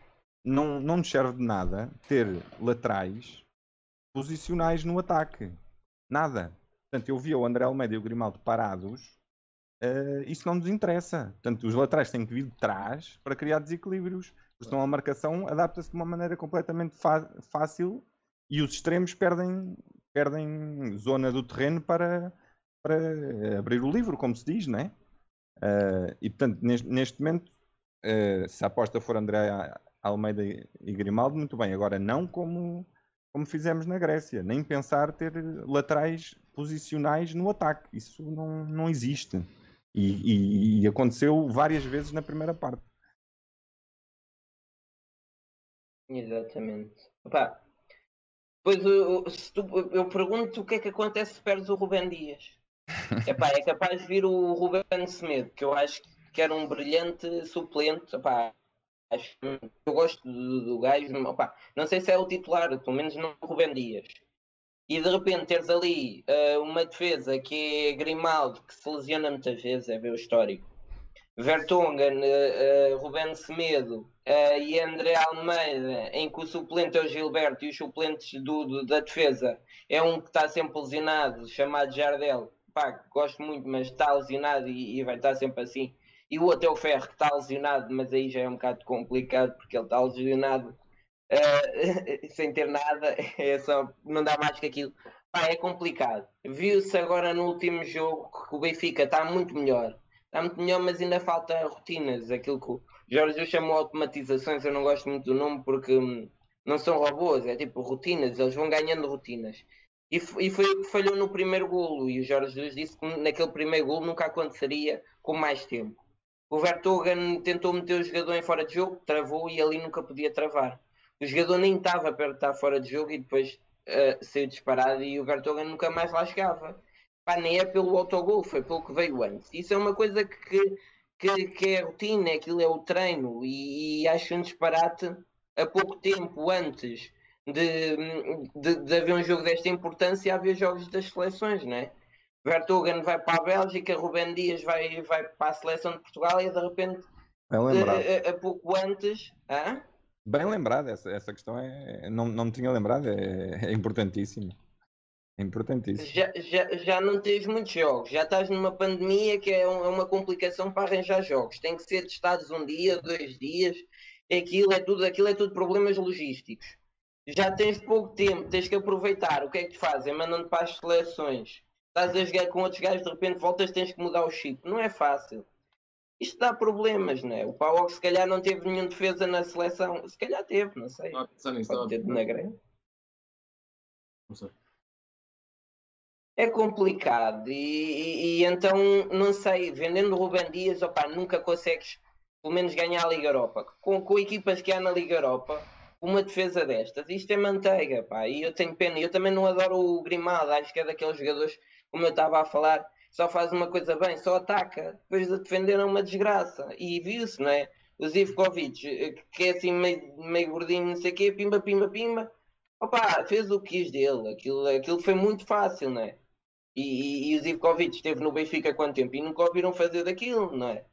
não, não nos serve de nada ter laterais posicionais no ataque. Nada. Portanto, eu via o André Almeida e o Grimaldo parados. Uh, isso não nos interessa. Portanto, os laterais têm que vir de trás para criar desequilíbrios. Senão a marcação adapta-se de uma maneira completamente fácil e os extremos perdem, perdem zona do terreno para, para abrir o livro, como se diz, não é? Uh, e portanto, neste, neste momento, uh, se a aposta for André Almeida e Grimaldo, muito bem. Agora, não como, como fizemos na Grécia, nem pensar ter laterais posicionais no ataque. Isso não, não existe. E, e, e aconteceu várias vezes na primeira parte. Exatamente. Opa, pois eu, tu, eu pergunto o que é que acontece se perdes o Rubem Dias. Epá, é capaz de vir o Rubem Semedo, que eu acho que era um brilhante suplente. Epá, acho que eu gosto do, do gajo. Epá, não sei se é o titular, pelo menos não o Rubem Dias. E de repente teres ali uh, uma defesa que é Grimaldo, que se lesiona muitas vezes, é ver o histórico. Vertonghen, uh, uh, Ruben Semedo uh, e André Almeida, em que o suplente é o Gilberto e os suplentes do, do da defesa é um que está sempre lesionado, chamado Jardel. Pá, gosto muito, mas está lesionado e, e vai estar sempre assim. E o outro é o Ferro, que está lesionado, mas aí já é um bocado complicado porque ele está lesionado uh, sem ter nada, é só, não dá mais que aquilo. Pá, é complicado. Viu-se agora no último jogo que o Benfica está muito melhor está muito melhor, mas ainda falta rotinas. Aquilo que o Jorge chamou automatizações, eu não gosto muito do nome porque hum, não são robôs, é tipo rotinas, eles vão ganhando rotinas. E, e foi o que falhou no primeiro golo, e o Jorge Jesus disse que naquele primeiro golo nunca aconteceria com mais tempo. O Vertogen tentou meter o jogador em fora de jogo, travou e ali nunca podia travar. O jogador nem estava perto de estar fora de jogo e depois uh, saiu disparado e o Vertogen nunca mais lá chegava. Pá, nem é pelo autogol, foi pelo que veio antes. Isso é uma coisa que, que, que é rotina, aquilo é o treino, e, e acho um disparate a pouco tempo antes de, de, de, haver um jogo desta importância haver jogos das seleções, não é? Vertogen vai para a Bélgica, Rubem Dias vai, vai para a seleção de Portugal e de repente a, a, pouco antes. Hã? Bem lembrado, essa, essa questão é. Não, não me tinha lembrado, é, é importantíssimo. É importantíssimo. Já, já, já não tens muitos jogos, já estás numa pandemia que é, um, é uma complicação para arranjar jogos. Tem que ser testados um dia, dois dias. Aquilo é tudo, aquilo é tudo problemas logísticos. Já tens pouco tempo, tens que aproveitar. O que é que te fazem? Mandam-te para as seleções. Estás a jogar com outros gajos, de repente voltas, tens que mudar o chip. Não é fácil. Isto dá problemas, não é? O Pau se calhar não teve nenhum defesa na seleção. Se calhar teve, não sei. Não, Pode ter na grande. Não sei é complicado e, e, então não sei, vendendo Ruben Dias, opa, nunca consegues pelo menos ganhar a Liga Europa. Com, com equipas que há na Liga Europa, uma defesa destas, isto é manteiga, pá, e eu tenho pena. Eu também não adoro o Grimaldo, acho que é daqueles jogadores, como eu estava a falar, só faz uma coisa bem, só ataca, depois de defender é uma desgraça. E viu-se, não é? O Zivkovic, que é assim meio, meio gordinho, não sei o quê, pimba, pimba, pimba. Opa, fez o que quis dele. Aquilo, aquilo foi muito fácil, não é? E, e, o Zivkovic esteve no Benfica há quanto tempo? E nunca ouviram fazer daquilo, não é?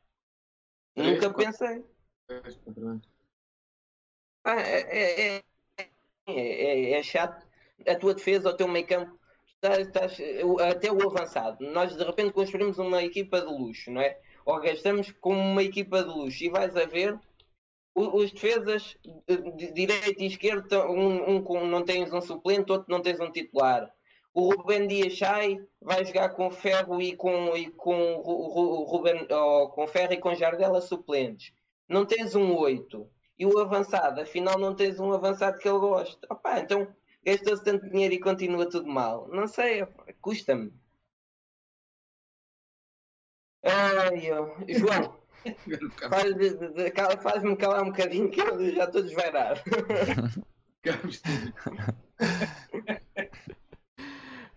é nunca pensei. Ah, é, é, é, é, chato. A tua defesa, o teu meio campo, estás, estás, até o avançado. Nós de repente construímos uma equipa de luxo, não é? Ou gastamos como uma equipa de luxo e vais a ver os defesas de direita e esquerda, um, um, não tens um suplente, outro não tens um titular o Ruben Dias vai jogar com Ferro e com, e com Ruben, oh, com Ferro e com Jardela suplentes. Não tens um 8. E o avançado, afinal não tens um avançado que ele gosta. Opa, então gastou-se tanto dinheiro e continua tudo mal. Não sei, custa-me. Ai, oh. João, faz-me faz calar um bocadinho que eu já estou desvairado.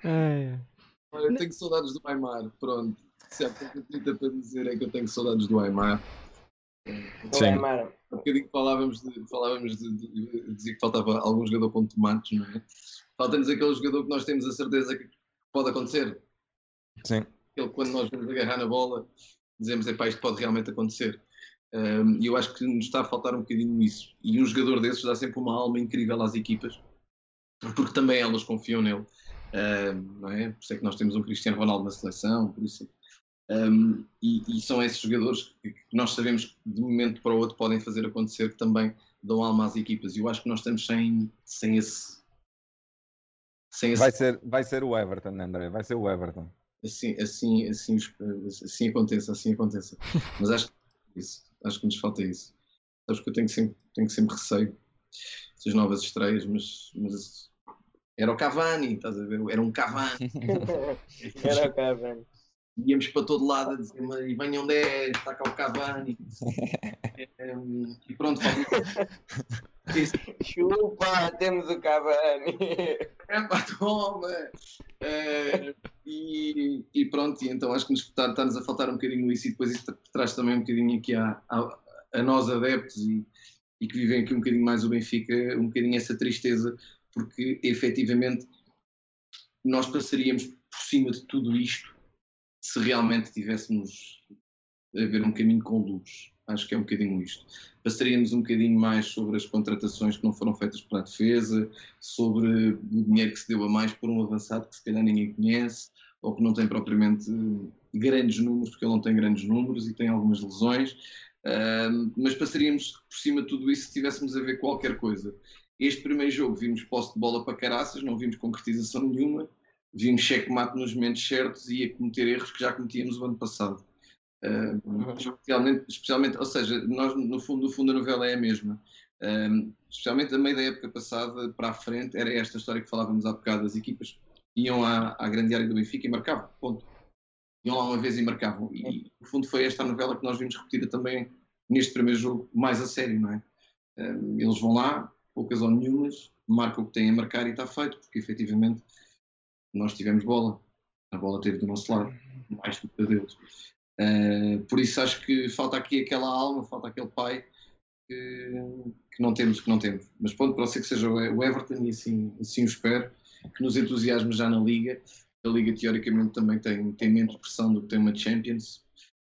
Ai. Olha, eu tenho saudades do Aymar, pronto. Se há pouco 30 para dizer é que eu tenho saudades do Aymar. Sim. É, Mara? Um bocadinho falávamos de, falávamos de, de, de, dizer que faltava algum jogador com tomates, não é? Falta-nos aquele jogador que nós temos a certeza que pode acontecer. Sim. Aquele quando nós vamos agarrar na bola, dizemos, é pá, isto pode realmente acontecer. E eu acho que nos está a faltar um bocadinho isso. E um jogador desses dá sempre uma alma incrível às equipas, porque também elas confiam nele. Não é? Por isso é que nós temos um Cristiano Ronaldo na seleção, por isso. Um, e, e, são esses jogadores que, que, nós sabemos que de um momento para o outro podem fazer acontecer que também dão alma às equipas. E eu acho que nós estamos sem, sem esse. Sem esse... Vai, ser, vai ser o Everton, André, vai ser o Everton. Assim, assim, assim, assim aconteça, assim aconteça. Mas acho que isso. Acho que nos falta isso. Sabes que eu tenho sempre, tenho sempre receio das novas estreias, mas, mas era o Cavani, estás a ver? Era um Cavani. era o Cavani. Íamos para todo lado a dizer, mas venham 10, está cá o Cavani. e pronto, Chupa, temos o Cavani. É pá, toma! Uh, e, e, pronto, e então acho que nos está, está-nos a faltar um bocadinho isso e depois isso traz também um bocadinho aqui a, a, a nós adeptos e, e, que vivem aqui um bocadinho mais o Benfica, um bocadinho essa tristeza, porque efetivamente nós passaríamos por cima de tudo isto se realmente tivéssemos a ver um caminho com luz. Acho que é um bocadinho isto. Passaríamos um bocadinho mais sobre as contratações que não foram feitas pela defesa, sobre o dinheiro que se deu a mais por um avançado que se calhar ninguém conhece, ou que não tem propriamente grandes números, porque ele não tem grandes números e tem algumas lesões. Uh, mas passaríamos por cima de tudo isso se tivéssemos a ver qualquer coisa. Este primeiro jogo vimos posse de bola para caraças, não vimos concretização nenhuma, vimos checkmate nos momentos certos e a cometer erros que já cometíamos o ano passado. Uh, especialmente, especialmente, ou seja, nós no fundo, no fundo a novela é a mesma. Uh, especialmente a meio da época passada para a frente, era esta história que falávamos há bocado, as equipas iam à, à grande área do Benfica e marcavam, ponto. Iam lá uma vez e marcavam. E no fundo foi esta a novela que nós vimos repetida também neste primeiro jogo, mais a sério, não é? Uh, eles vão lá, poucas ou nenhumas, marcam o que têm a marcar e está feito, porque efetivamente nós tivemos bola. A bola teve do nosso lado, mais do que deles. Uh, por isso acho que falta aqui aquela alma, falta aquele pai que, que não temos, que não temos. Mas pronto, para ser que seja o Everton e assim, assim o espero, que nos entusiasme já na Liga. A Liga teoricamente também tem, tem menos pressão do que tem uma Champions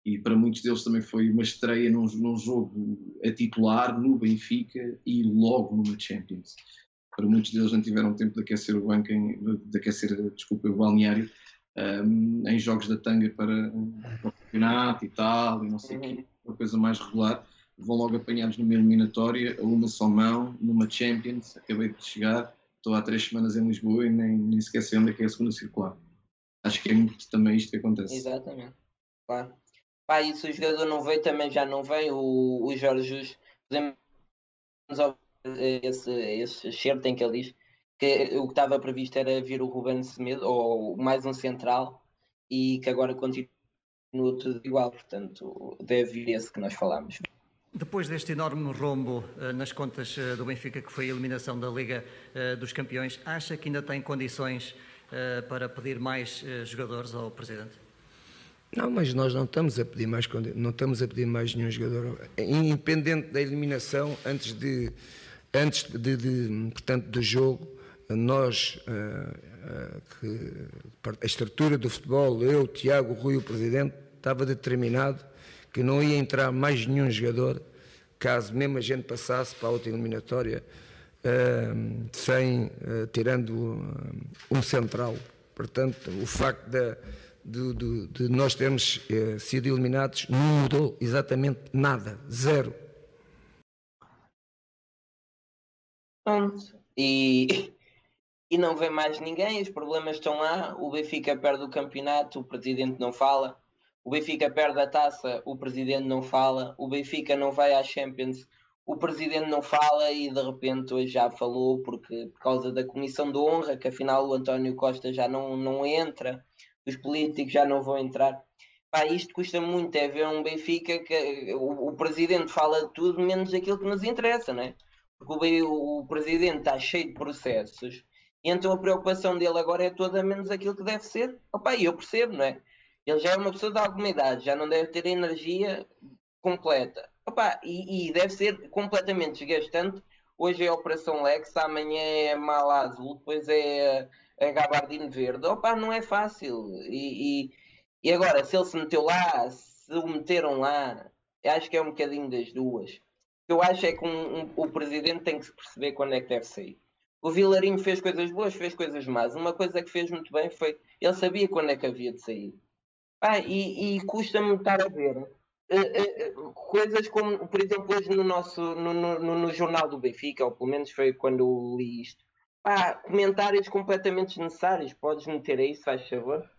e para muitos deles também foi uma estreia num, num jogo a titular no Benfica e logo numa Champions. Para muitos deles não tiveram tempo de aquecer o banco, em, de aquecer, desculpa, o balneário um, em jogos da tanga para, para o campeonato e tal, e não sei o quê, uma coisa mais regular. Vão logo apanhados numa eliminatória, a uma só mão, numa Champions. Acabei de chegar, estou há três semanas em Lisboa e nem, nem sequer sei onde é que é a segunda circular. Acho que é muito também isto que acontece. Exatamente, claro. Pá, e se o jogador não veio, também já não vem. O, o Jorge Jus, podemos esse, esse certo em que ele diz que o que estava previsto era vir o Ruben Semedo, ou mais um central, e que agora continua tudo igual, portanto deve vir esse que nós falámos. Depois deste enorme rombo uh, nas contas uh, do Benfica, que foi a eliminação da Liga uh, dos Campeões, acha que ainda tem condições para pedir mais jogadores ao Presidente? Não, mas nós não estamos a pedir mais não estamos a pedir mais nenhum jogador, independente da eliminação, antes de antes de, de portanto do jogo nós, eh, eh, a estrutura do futebol, eu, Tiago, Rui, o Presidente, estava determinado que não ia entrar mais nenhum jogador, caso mesmo a gente passasse para a outra eliminatória, eh, sem, tirando um central. Portanto, o facto de, de, de, de nós termos sido eliminados não mudou exatamente nada, zero. E e não vem mais ninguém, os problemas estão lá, o Benfica perde o campeonato, o presidente não fala, o Benfica perde a taça, o presidente não fala, o Benfica não vai à Champions, o presidente não fala. E de repente hoje já falou porque por causa da comissão de honra, que afinal o António Costa já não, não entra, os políticos já não vão entrar. Pá, isto custa muito, é ver um Benfica que o, o presidente fala de tudo menos aquilo que nos interessa, não é? Porque o, o presidente está cheio de processos e então a preocupação dele agora é toda menos aquilo que deve ser. Opa, eu percebo, não é? Ele já é uma pessoa de alguma idade, já não deve ter energia completa. Opa, e, e, deve ser completamente desgastante. Hoje é a Operação Lex, amanhã é Mala Azul, depois é a Gabardine Verde. Opa, não é fácil. E, e, e, agora, se ele se meteu lá, se o meteram lá, acho que é um bocadinho das duas. O que eu acho é que um, um, o presidente tem que se perceber quando é que deve sair. O Vilarinho fez coisas boas, fez coisas más. Uma coisa que fez muito bem foi ele sabia quando é que havia de sair. Ah, e, e custa-me estar a ver uh, uh, coisas como, por exemplo, hoje no nosso no, no, no, jornal do Benfica, ou pelo menos foi quando li isto, ah, comentários completamente desnecessários. Podes meter aí, se faz favor.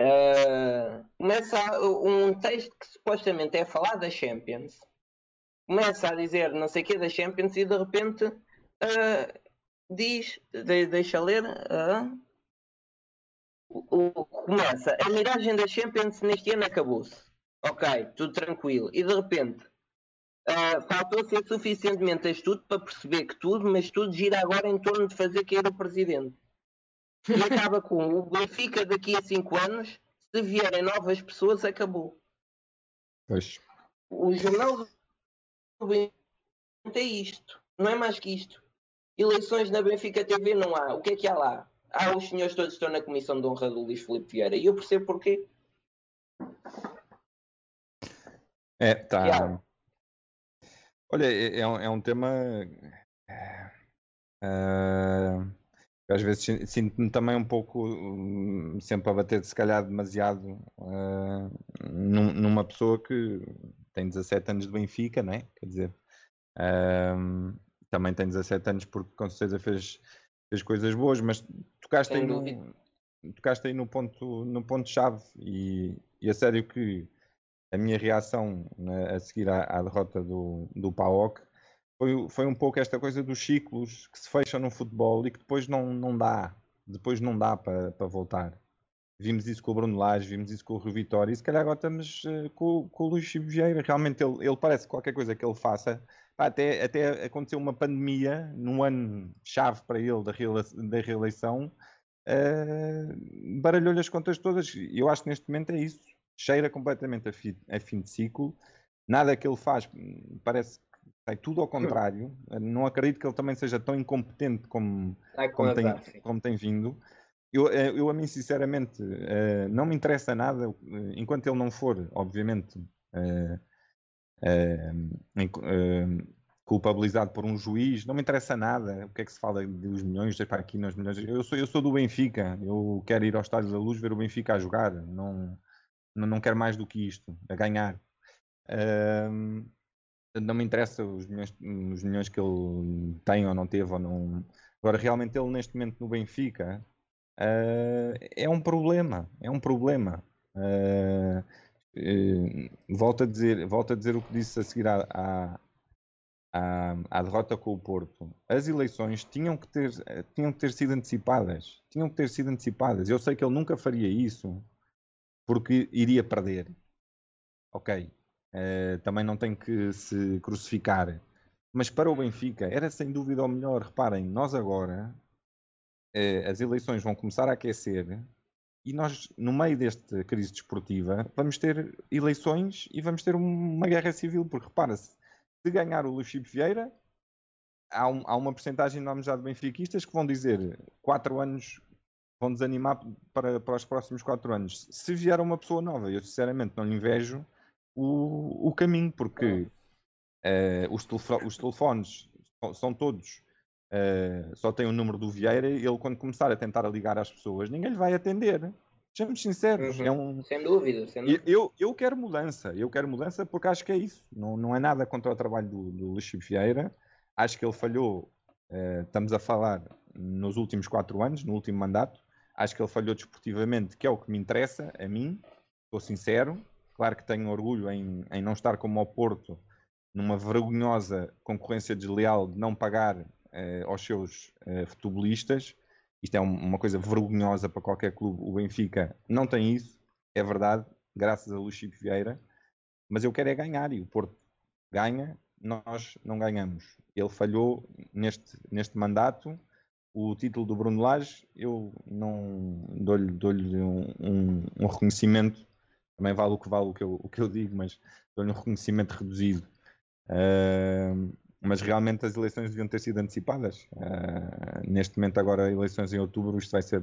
Uh, começa um texto que supostamente é falar da Champions. Começa a dizer não sei o que da Champions e de repente uh, diz, de, deixa ler, uh, começa a miragem da Champions neste ano acabou-se. Ok, tudo tranquilo. E de repente uh, faltou ser suficientemente astuto para perceber que tudo, mas tudo gira agora em torno de fazer cair o presidente. E acaba com o Benfica daqui a 5 anos, se vierem novas pessoas, acabou. Pois. O jornal do Benfica é isto. Não é mais que isto. Eleições na Benfica TV não há. O que é que há lá? Ah, os senhores todos estão na comissão de honra do Luís Filipe Vieira. E eu percebo porquê. É, tá. Olha, é, é, um, é um tema. Uh, às vezes sinto-me também um pouco um, sempre a bater, se calhar, demasiado uh, num, numa pessoa que tem 17 anos de Benfica, né? Quer dizer, uh, também tem 17 anos porque com certeza fez, fez coisas boas, mas tocaste aí, no, tocaste aí no ponto no ponto chave e, e a sério que a minha reação né, a seguir à, à, derrota do, do PAOK foi, foi um pouco esta coisa dos ciclos que se fecham no futebol e que depois não, não dá, depois não dá para, para voltar. Vimos isso com o Bruno Lage, vimos isso com o Rio Vitória e se calhar agora estamos uh, com, com o Luís Vieira. Realmente ele, ele parece que qualquer coisa que ele faça até, até aconteceu uma pandemia num ano chave para ele da, da reeleição uh, baralhou-lhe as contas todas. Eu acho que neste momento é isso. Cheira completamente a, fi, a fim de ciclo. Nada que ele faz parece que sai tudo ao contrário. Não acredito que ele também seja tão incompetente como, como, tem, como tem vindo. Eu, eh, eu, a mim, sinceramente, uh, não me interessa nada, uh, enquanto ele não for, obviamente, culpabilizado por um juiz, não me interessa nada o que é que se fala dos milhões, para aqui nos milhões. Eu sou, eu sou do Benfica, eu quero ir ao Estádio da Luz ver o Benfica a jogar, não, não, não quero mais do que isto, a ganhar. não me interessa os milhões, os milhões que ele tem ou não teve ou não. Agora, realmente, ele neste momento no Benfica uh, é um problema, é um problema. Uh, Uh, volto, a dizer, volto a dizer o que disse a seguir à, à, à, à, derrota com o Porto. As eleições tinham que, ter, tinham que ter sido antecipadas. Tinham que ter sido antecipadas. Eu sei que ele nunca faria isso porque iria perder. Ok. Uh, também não tem que se crucificar. Mas para o Benfica era sem dúvida o melhor. Reparem, nós agora uh, as eleições vão começar a aquecer e nós, no meio desta crise desportiva, vamos ter eleições e vamos ter uma guerra civil, porque repara-se, se ganhar o Luís Filipe Vieira, há, um, há uma porcentagem enorme já de benfiquistas que vão dizer quatro anos, vão desanimar para, para os próximos quatro anos. Se vier uma pessoa nova, eu sinceramente não lhe invejo o, o caminho, porque uh, os, os telefones são todos uh, só tem o número do Vieira, ele quando começar a tentar ligar às pessoas, ninguém lhe vai atender. Sejamos sinceros. Uhum. É um... Sem dúvida. Sem dúvida. Eu, eu quero mudança. Eu quero mudança porque acho que é isso. Não, não é nada contra o trabalho do, do Luís Vieira. Acho que ele falhou. Uh, estamos a falar nos últimos quatro anos, no último mandato. Acho que ele falhou desportivamente, que é o que me interessa a mim. Estou sincero. Claro que tenho orgulho em, em não estar como ao Porto, numa vergonhosa concorrência desleal de não pagar uh, aos seus uh, futebolistas. Isto é um, uma coisa vergonhosa para qualquer clube. O Benfica não tem isso, é verdade, graças a Luís Chico Vieira. Mas eu quero é ganhar e o Porto ganha, nós não ganhamos. Ele falhou neste, neste mandato. O título do Bruno Lage, eu não dou-lhe dou um, um, um, reconhecimento, também vale o que vale o que eu, o que eu digo, mas dou-lhe um reconhecimento reduzido Uh, mas realmente as eleições deviam ter sido antecipadas. Uh, neste momento, agora, eleições em outubro, isto vai ser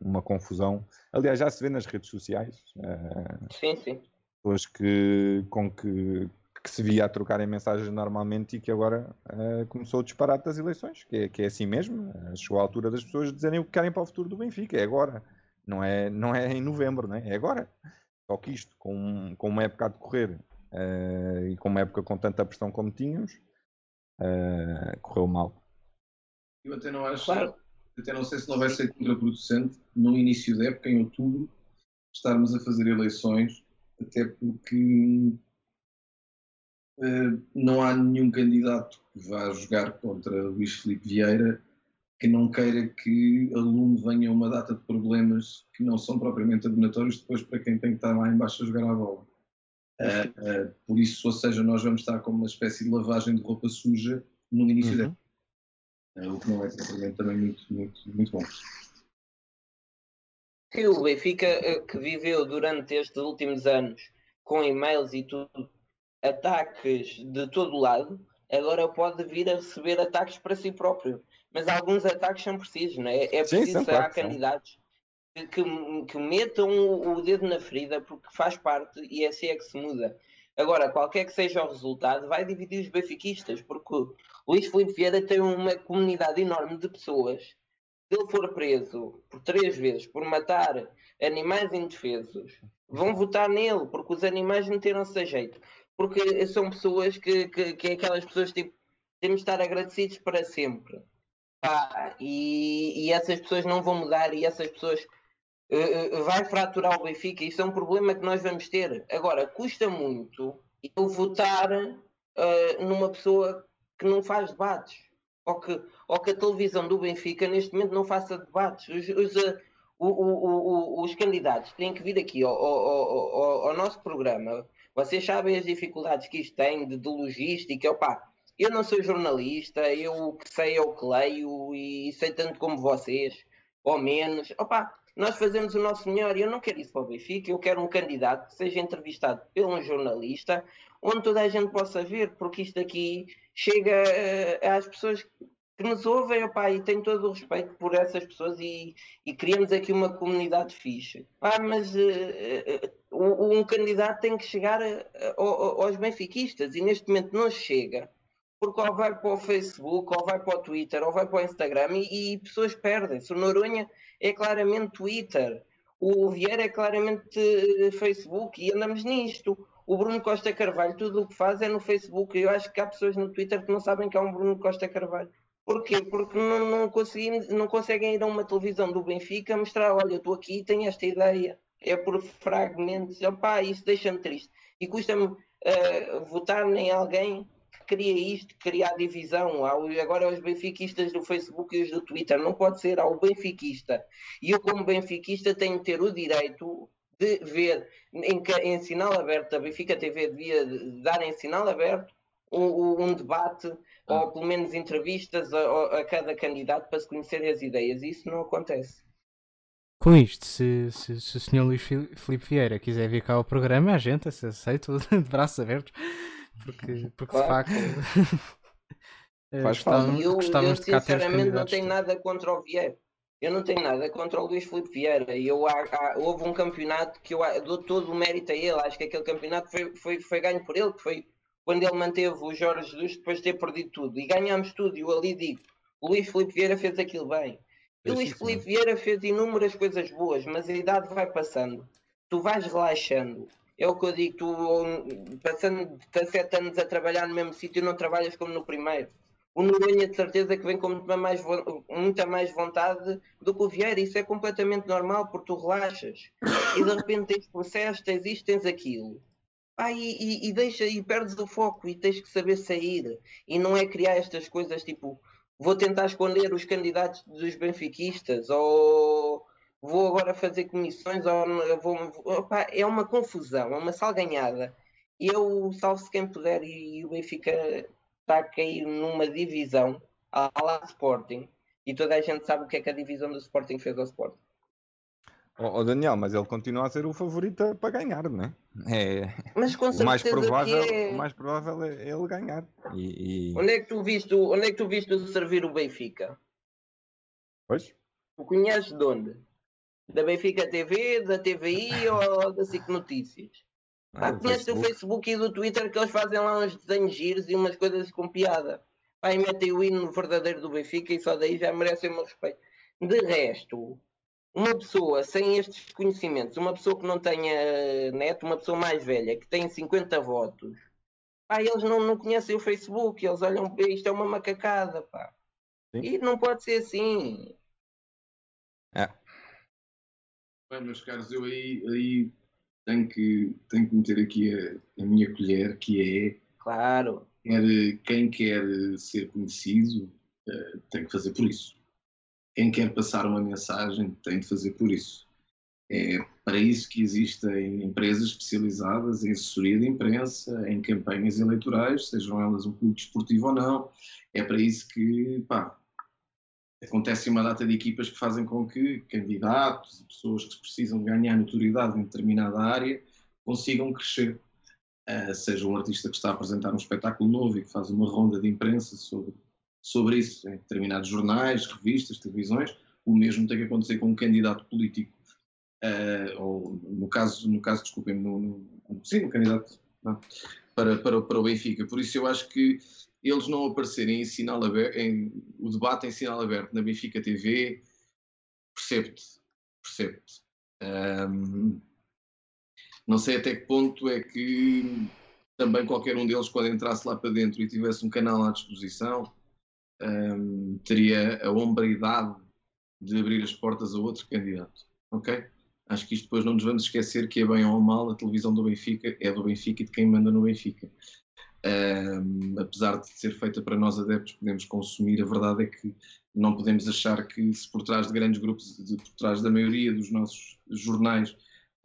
uma confusão. Aliás, já se vê nas redes sociais. Uh, sim, sim. Pessoas que, com que, que se via a trocarem mensagens normalmente e que agora uh, começou o disparate das eleições, que é, que é assim mesmo. chegou a altura das pessoas dizerem o que querem para o futuro do Benfica, é agora. Não é, não é em novembro, não é? é agora. Só que isto, com, com uma época a decorrer e com uma época com tanta pressão como tínhamos, uh, correu mal. Eu até não acho, claro. até não sei se não vai ser contraproducente no início da época, em outubro, estarmos a fazer eleições, até porque uh, não há nenhum candidato que vá jogar contra Luís Filipe Vieira que não queira que aluno venha uma data de problemas que não são propriamente abonatórios depois para quem tem que estar lá embaixo a jogar a bola. Uh, uh, por isso, ou seja, nós vamos estar com uma espécie de lavagem de roupa suja no início uhum. da uh, o que não é propriamente também muito, muito, muito bom. Que o Benfica, que viveu durante estes últimos anos com e-mails e tudo, ataques de todo lado, agora pode vir a receber ataques para si próprio. Mas alguns ataques são precisos, não é? É preciso Sim, há candidatos que, que metam o dedo na ferida porque faz parte e é assim é que se muda. Agora, qualquer que seja o resultado, vai dividir os benfiquistas, porque o Luís Filipe Vieira tem uma comunidade enorme de pessoas. Se ele for preso por três vezes por matar animais indefesos, vão votar nele, porque os animais meteram-se a jeito. Porque são pessoas que, que, que é aquelas pessoas tipo, temos de estar agradecidos para sempre. E, e essas pessoas não vão mudar e essas pessoas uh, vai fraturar o Benfica. Isso é um problema que nós vamos ter. Agora, custa muito eu votar uh, numa pessoa que não faz debates. Ou que, ou que a televisão do Benfica neste momento não faça debates. Os, os, uh, o, o, o, os candidatos têm que vir aqui ao, ao, ao, ao, nosso programa. Vocês sabem as dificuldades que isto tem de, de logística. Opa, eu não sou jornalista, eu o que sei é o que leio e sei tanto como vocês, ou menos. Opa, nós fazemos o nosso melhor e eu não quero isso para o Benfica, eu quero um candidato que seja entrevistado por um jornalista, onde toda a gente possa ver, porque isto aqui chega uh, às pessoas que nos ouvem, opa, e tenho todo o respeito por essas pessoas e, e criamos aqui uma comunidade fixe. Ah, mas uh, uh, um candidato tem que chegar aos benfiquistas e neste momento não chega porque ou vai para o Facebook, ou vai para o Twitter, ou vai para o Instagram e, e pessoas perdem-se. O Noronha é claramente Twitter, o Vieira é claramente eh, Facebook e andamos nisto. O Bruno Costa Carvalho, tudo o que faz é no Facebook. Eu acho que há pessoas no Twitter que não sabem que há um Bruno Costa Carvalho. Porquê? Porque não, não, não conseguem ir a uma televisão do Benfica mostrar, olha, eu estou aqui e tenho esta ideia. É por fragmentos. Opá, isso deixa-me triste. E custa-me uh, votar em alguém cria isto, cria a divisão. Agora os benfiquistas do Facebook e os do Twitter. Não pode ser ao benfiquista. E eu, como benfiquista, tenho que ter o direito de ver em, em sinal aberto, a Benfica TV devia dar em sinal aberto um, um debate. Ou pelo menos entrevistas a, a, cada candidato para se conhecerem as ideias. Isso não acontece. Com isto, se, se, se o Sr. Luís Filipe Vieira quiser vir cá ao programa, a gente aceita de braços abertos porque, porque claro. de facto. Faz gostávamos, eu, eu sinceramente não tenho nada contra o Vieira. Eu não tenho nada contra o Luís Filipe Vieira. Eu, há, há, houve um campeonato que eu dou todo o mérito a ele. Acho que aquele campeonato foi, foi, foi ganho por ele, que foi quando ele manteve o Jorge Jesus depois de ter perdido tudo. E ganhámos tudo. E eu ali digo: o Luís Filipe Vieira fez aquilo bem. E o Luís Filipe Vieira fez inúmeras coisas boas, mas a idade vai passando. Tu vais relaxando é o que eu digo, tu passando 17 anos a trabalhar no mesmo sítio não trabalhas como no primeiro. O Noronha de certeza que vem com muita mais, muita mais vontade do que o Vieira, isso é completamente normal porque tu relaxas e de repente tens processo, tens isto, tens aquilo. Ah, e, e, e, deixa, e perdes o foco e tens que saber sair. E não é criar estas coisas tipo vou tentar esconder os candidatos dos benfiquistas ou vou agora fazer comissões, ou vou, opa, é uma confusão, é uma salganhada. Eu, salvo-se quem puder, e o Benfica está a cair numa divisão à la Sporting, e toda a gente sabe o que é que a divisão do Sporting fez ao Sporting. Oh, oh, Daniel, mas ele continua a ser o favorito para ganhar, não é? é... Mas com o mais provável, é... o mais provável é ele ganhar. E, e... Onde é que tu viste, onde é que tu viste servir o Benfica? Pois? O conheces de onde? Da Benfica TV, da TVI ou da SIC Notícias? Ah, ah conheces do Facebook e do Twitter que eles fazem lá uns desenhos giros e umas coisas com piada. Pai, metem o hino verdadeiro do Benfica e só daí já merecem o meu respeito. De resto, uma pessoa sem estes conhecimentos, uma pessoa que não tenha neto, uma pessoa mais velha, que tem 50 votos, pá, eles não, não conhecem o Facebook, eles olham, isto é uma macacada, pá. Sim. E não pode ser assim. É. Bem, meus caros, eu aí, aí tenho, que, tenho que meter aqui a, a minha colher, que é. Claro. Quer, quem quer ser conhecido uh, tem que fazer por isso. Quem quer passar uma mensagem tem de fazer por isso. É para isso que existem empresas especializadas em assessoria de imprensa, em campanhas eleitorais, sejam elas um clube desportivo ou não. É para isso que pá, acontece uma data de equipas que fazem com que candidatos e pessoas que precisam ganhar notoriedade em determinada área consigam crescer. Uh, seja um artista que está a apresentar um espetáculo novo e que faz uma ronda de imprensa sobre, sobre isso em determinados jornais, revistas, televisões, o mesmo tem que acontecer com um candidato político. Uh, ou no caso, no caso desculpem, no, no, sim, um candidato para, para, para o Benfica. Por isso eu acho que eles não aparecerem em sinal aberto, em, o debate em sinal aberto na Benfica TV, percebe-te, percebe-te. Um, não sei até que ponto é que também qualquer um deles, quando entrasse lá para dentro e tivesse um canal à disposição, um, teria a hombridade de abrir as portas a outro candidato. Ok? Acho que isto depois não nos vamos esquecer que é bem ou mal, a televisão do Benfica é do Benfica e de quem manda no Benfica. Um, apesar de ser feita para nós adeptos, podemos consumir. A verdade é que não podemos achar que, se por trás de grandes grupos, de, por trás da maioria dos nossos jornais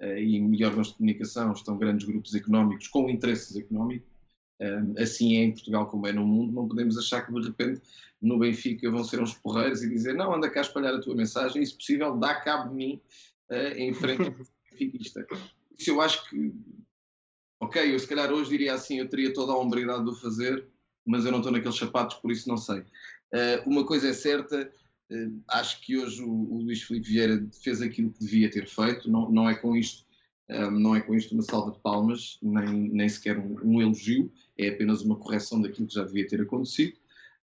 uh, e órgãos de comunicação, estão grandes grupos económicos com interesses económicos. Assim é em Portugal como é no mundo. Não podemos achar que de repente no Benfica vão ser uns porreiros e dizer: Não, anda cá a espalhar a tua mensagem, e se possível, dá cabo de mim uh, em frente ao benfiquista. Isso eu acho que ok, eu se calhar hoje diria assim, eu teria toda a hombridade de o fazer, mas eu não estou naqueles sapatos, por isso não sei. Uh, uma coisa é certa, uh, acho que hoje o, o, Luís Filipe Vieira fez aquilo que devia ter feito, não, não é com isto um, não é com isto uma salva de palmas, nem, nem sequer um, um, elogio, é apenas uma correção daquilo que já devia ter acontecido.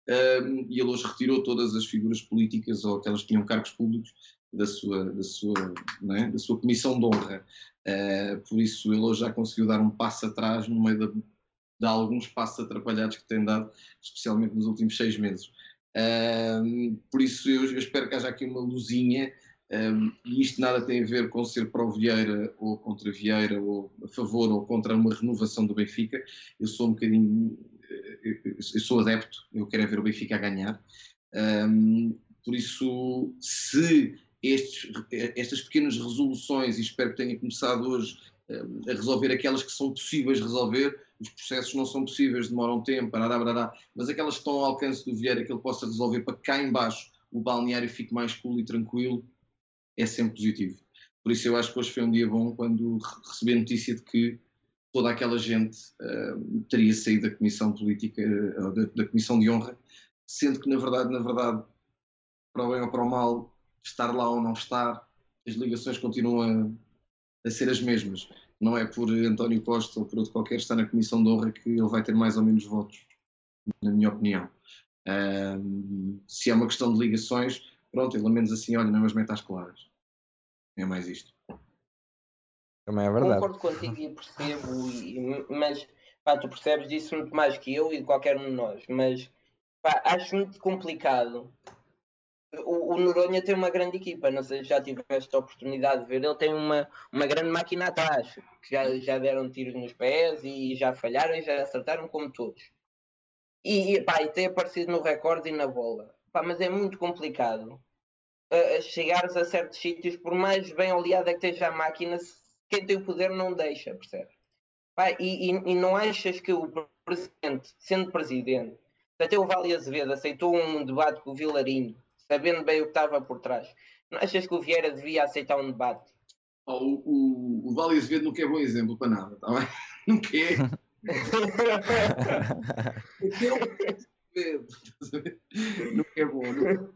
Um, e ele hoje retirou todas as figuras políticas ou aquelas que tinham cargos públicos da sua, da sua, é? da sua comissão de honra. Uh, por isso ele hoje já conseguiu dar um passo atrás no meio de, de alguns passos atrapalhados que tem dado, especialmente nos últimos seis meses. Uh, por isso eu, eu, espero que haja aqui uma luzinha, um, e isto nada tem a ver com ser pró Vieira ou contra Vieira, ou a favor ou contra uma renovação do Benfica. Eu sou um bocadinho, eu, eu sou adepto, eu quero é ver o Benfica a ganhar. Um, por isso, se estes, estas pequenas resoluções, e espero que tenha começado hoje eh, a resolver aquelas que são possíveis resolver, os processos não são possíveis, demoram tempo, barará, barará, mas aquelas que estão ao alcance do Vieira que ele possa resolver para cá embaixo o balneário fique mais cool e tranquilo, é sempre positivo. Por isso eu acho que hoje foi um dia bom quando recebi a notícia de que toda aquela gente uh, teria saído da comissão política, uh, da, da, comissão de honra, sendo que na verdade, na verdade, para o bem ou para o mal, estar lá ou não estar, as ligações continuam a, a ser as mesmas. Não é por António Costa ou por outro qualquer estar na Comissão de Honra que ele vai ter mais ou menos votos, na minha opinião. Um, se é uma questão de ligações, pronto, ao menos assim, olha, não é metas claras. É mais isto. Também é verdade. Concordo contigo e percebo, e, mas pá, tu percebes disso muito mais que eu e qualquer um de nós, mas pá, acho muito complicado o, o, Noronha tem uma grande equipa, não sei se já tiveste a oportunidade de ver, ele tem uma, uma grande máquina atrás, que já, já deram tiros nos pés e já falharam e já acertaram como todos. E, e, pá, e tem aparecido no recorde e na bola. Pá, mas é muito complicado uh, chegares a certos sítios, por mais bem oleada que esteja a máquina, quem tem o poder não deixa, percebes? Pá, e, e, e não achas que o presidente, sendo presidente, até o Vale Azevedo aceitou um debate com o Vilarinho sabendo bem o que estava por trás. Não achas que o Vieira devia aceitar um debate? Oh, o, o, o Vale Azevedo nunca é bom exemplo para nada, está bem? Nunca é. é um Nunca é bom.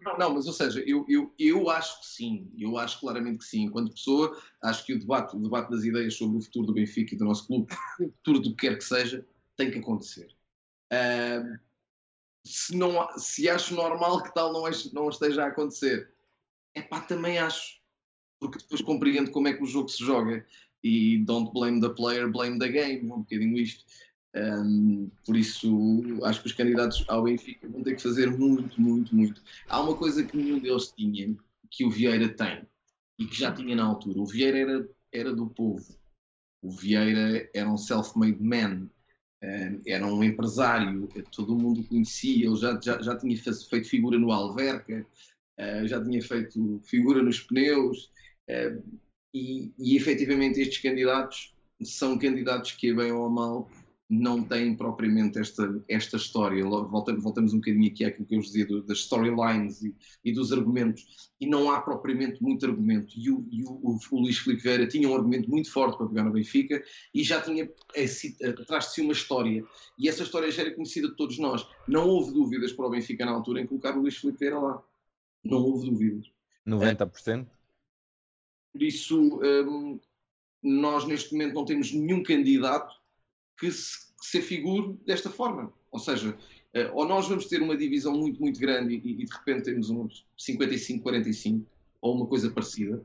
Não, não, mas ou seja, eu, eu, eu acho que sim, eu acho claramente que sim. Enquanto pessoa, acho que o debate, o debate das ideias sobre o futuro do Benfica e do nosso clube, o futuro do que quer que seja, tem que acontecer. Uh, se, não, se acho normal que tal não, não esteja a acontecer, é pá, também acho porque depois compreendo como é que o jogo se joga e don't blame the player, blame the game, um bocadinho isto. Um, por isso, acho que os candidatos ao Benfica vão ter que fazer muito, muito, muito. Há uma coisa que nenhum deles tinha, que o Vieira tem, e que já tinha na altura. O Vieira era, era do povo. O Vieira era um self-made man, um, era um empresário, todo mundo conhecia, ele já, já, já tinha feito figura no Alverca, uh, já tinha feito figura nos pneus, Uh, e, e efetivamente estes candidatos são candidatos que, bem ou mal, não têm propriamente esta, esta história. Voltamos, voltamos um bocadinho aqui àquilo que eu vos dizia do, das storylines e, e, dos argumentos, e não há propriamente muito argumento. E o, e o, o, o Luís Filipe Vieira tinha um argumento muito forte para pegar no Benfica e já tinha atrás de si uma história. E essa história já era conhecida de todos nós. Não houve dúvidas para o Benfica na altura em colocar o Luís Filipe Vieira lá. Não houve dúvidas. 90%? Por isso, um, nós neste momento não temos nenhum candidato que se, se afigure desta forma. Ou seja, uh, ou nós vamos ter uma divisão muito, muito grande e, e de repente temos uns 55-45 ou uma coisa parecida,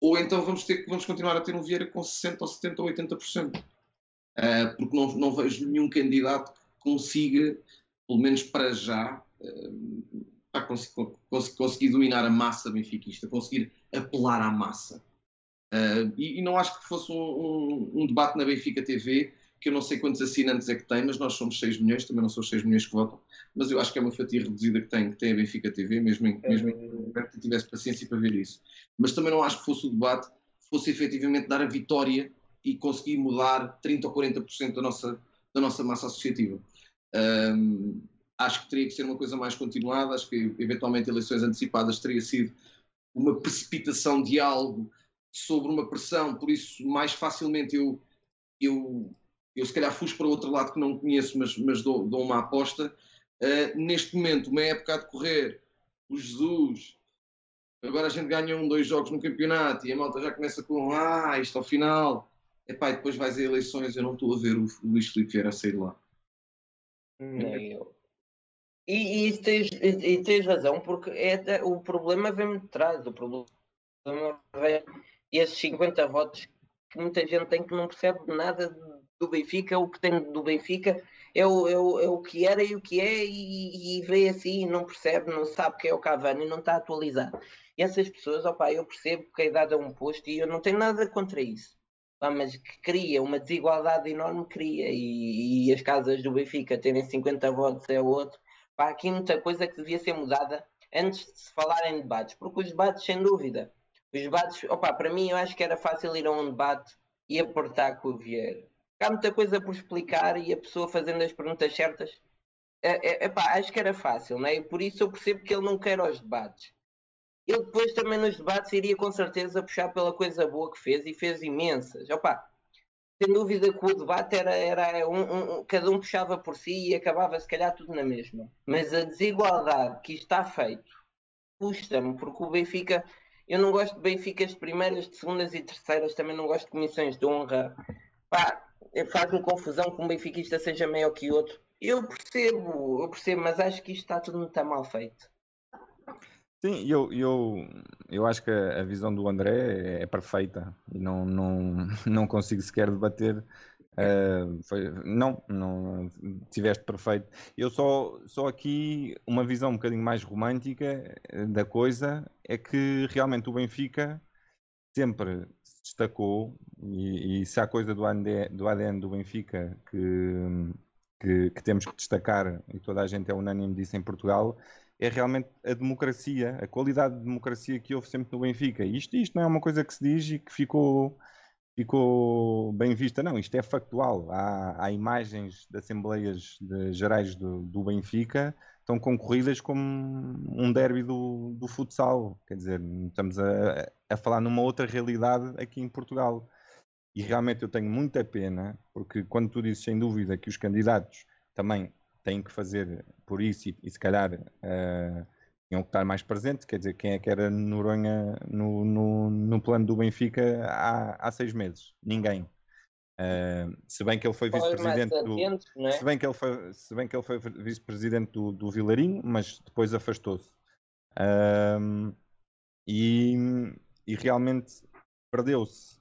ou então vamos, ter, vamos continuar a ter um Vieira com 60% ou 70% ou 80%. Uh, porque não, não vejo nenhum candidato que consiga, pelo menos para já, para conseguir, conseguir dominar a massa benfiquista, conseguir apelar à massa. Uh, e, e, não acho que fosse um, um, um, debate na Benfica TV, que eu não sei quantos assinantes é que tem, mas nós somos 6 milhões, também não são 6 milhões que votam, mas eu acho que é uma fatia reduzida que tem, que tem a Benfica TV, mesmo em, mesmo em que tivesse paciência para ver isso. Mas também não acho que fosse o debate, fosse efetivamente dar a vitória e conseguir mudar 30 ou 40% da nossa, da nossa massa associativa. Um, acho que teria que ser uma coisa mais continuada, acho que eventualmente eleições antecipadas teria sido uma precipitação de algo sobre uma pressão, por isso mais facilmente eu, eu, eu se calhar fui para outro lado que não conheço, mas, mas dou, dou uma aposta. Uh, neste momento, uma época a decorrer, o Jesus, agora a gente ganha um, dois jogos no campeonato e a malta já começa com ah, isto ao final. Epá, e depois vais a eleições, eu não estou a ver o, o Luís Filipe Vieira sair lá. E, e, tens, e, tens razão, porque é, o problema vem de trás. O problema vem esses 50 votos que muita gente tem que não percebe nada do Benfica. O que tem do Benfica é o, é o, é o que era e o que é, e, e vê assim, não percebe, não sabe que é o Cavani, não está atualizado. E essas pessoas, opa, eu percebo que a idade é um posto e eu não tenho nada contra isso. mas que cria uma desigualdade enorme, cria. E, e as casas do Benfica terem 50 votos é outro Pá, aqui muita coisa que devia ser mudada antes de se falar em debates, porque os debates, sem dúvida, os debates, opa, para mim eu acho que era fácil ir a um debate e apertar com o Vieira. Há muita coisa por explicar e a pessoa fazendo as perguntas certas, é, é, epá, acho que era fácil, não é? Por isso eu percebo que ele não quer os debates. Ele depois também nos debates iria com certeza puxar pela coisa boa que fez e fez imensas. Opa, sem dúvida que o debate era, era um, um, cada um puxava por si e acabava se calhar tudo na mesma. Mas a desigualdade que está feito custa-me, porque o Benfica, eu não gosto de Benficas de primeiras, de segundas e terceiras, também não gosto de comissões de honra. Pá, faz-me confusão que um benfiquista seja maior que outro. Eu percebo, eu percebo, mas acho que isto está tudo muito mal feito. Sim, eu, eu, eu acho que a visão do André é perfeita e não, não, não consigo sequer debater. Uh, foi, não, não tiveste perfeito. Eu só, só aqui uma visão um bocadinho mais romântica eh, da coisa é que realmente o Benfica sempre se destacou e, e se há coisa do ADN, do ADN do Benfica que, que, que temos que destacar e toda a gente é unânime disso em Portugal é realmente a democracia, a qualidade de democracia que houve sempre no Benfica. Isto, isto não é uma coisa que se diz e que ficou, ficou bem vista. Não, isto é factual. Há, há imagens de Assembleias de, Gerais do, do, Benfica estão concorridas como um derby do, do futsal. Quer dizer, estamos a, a falar numa outra realidade aqui em Portugal. E realmente eu tenho muita pena, porque quando tu dizes sem dúvida que os candidatos também têm que fazer por isso e, e se calhar uh, tinham que estar mais presentes, quer dizer, quem é que era Noronha no, no, no plano do Benfica há, há seis meses? Ninguém. Uh, se bem que ele foi vice-presidente do é? se bem que ele foi se bem que ele foi vice-presidente do, do Vilarinho mas depois afastou-se uh, e, e realmente perdeu-se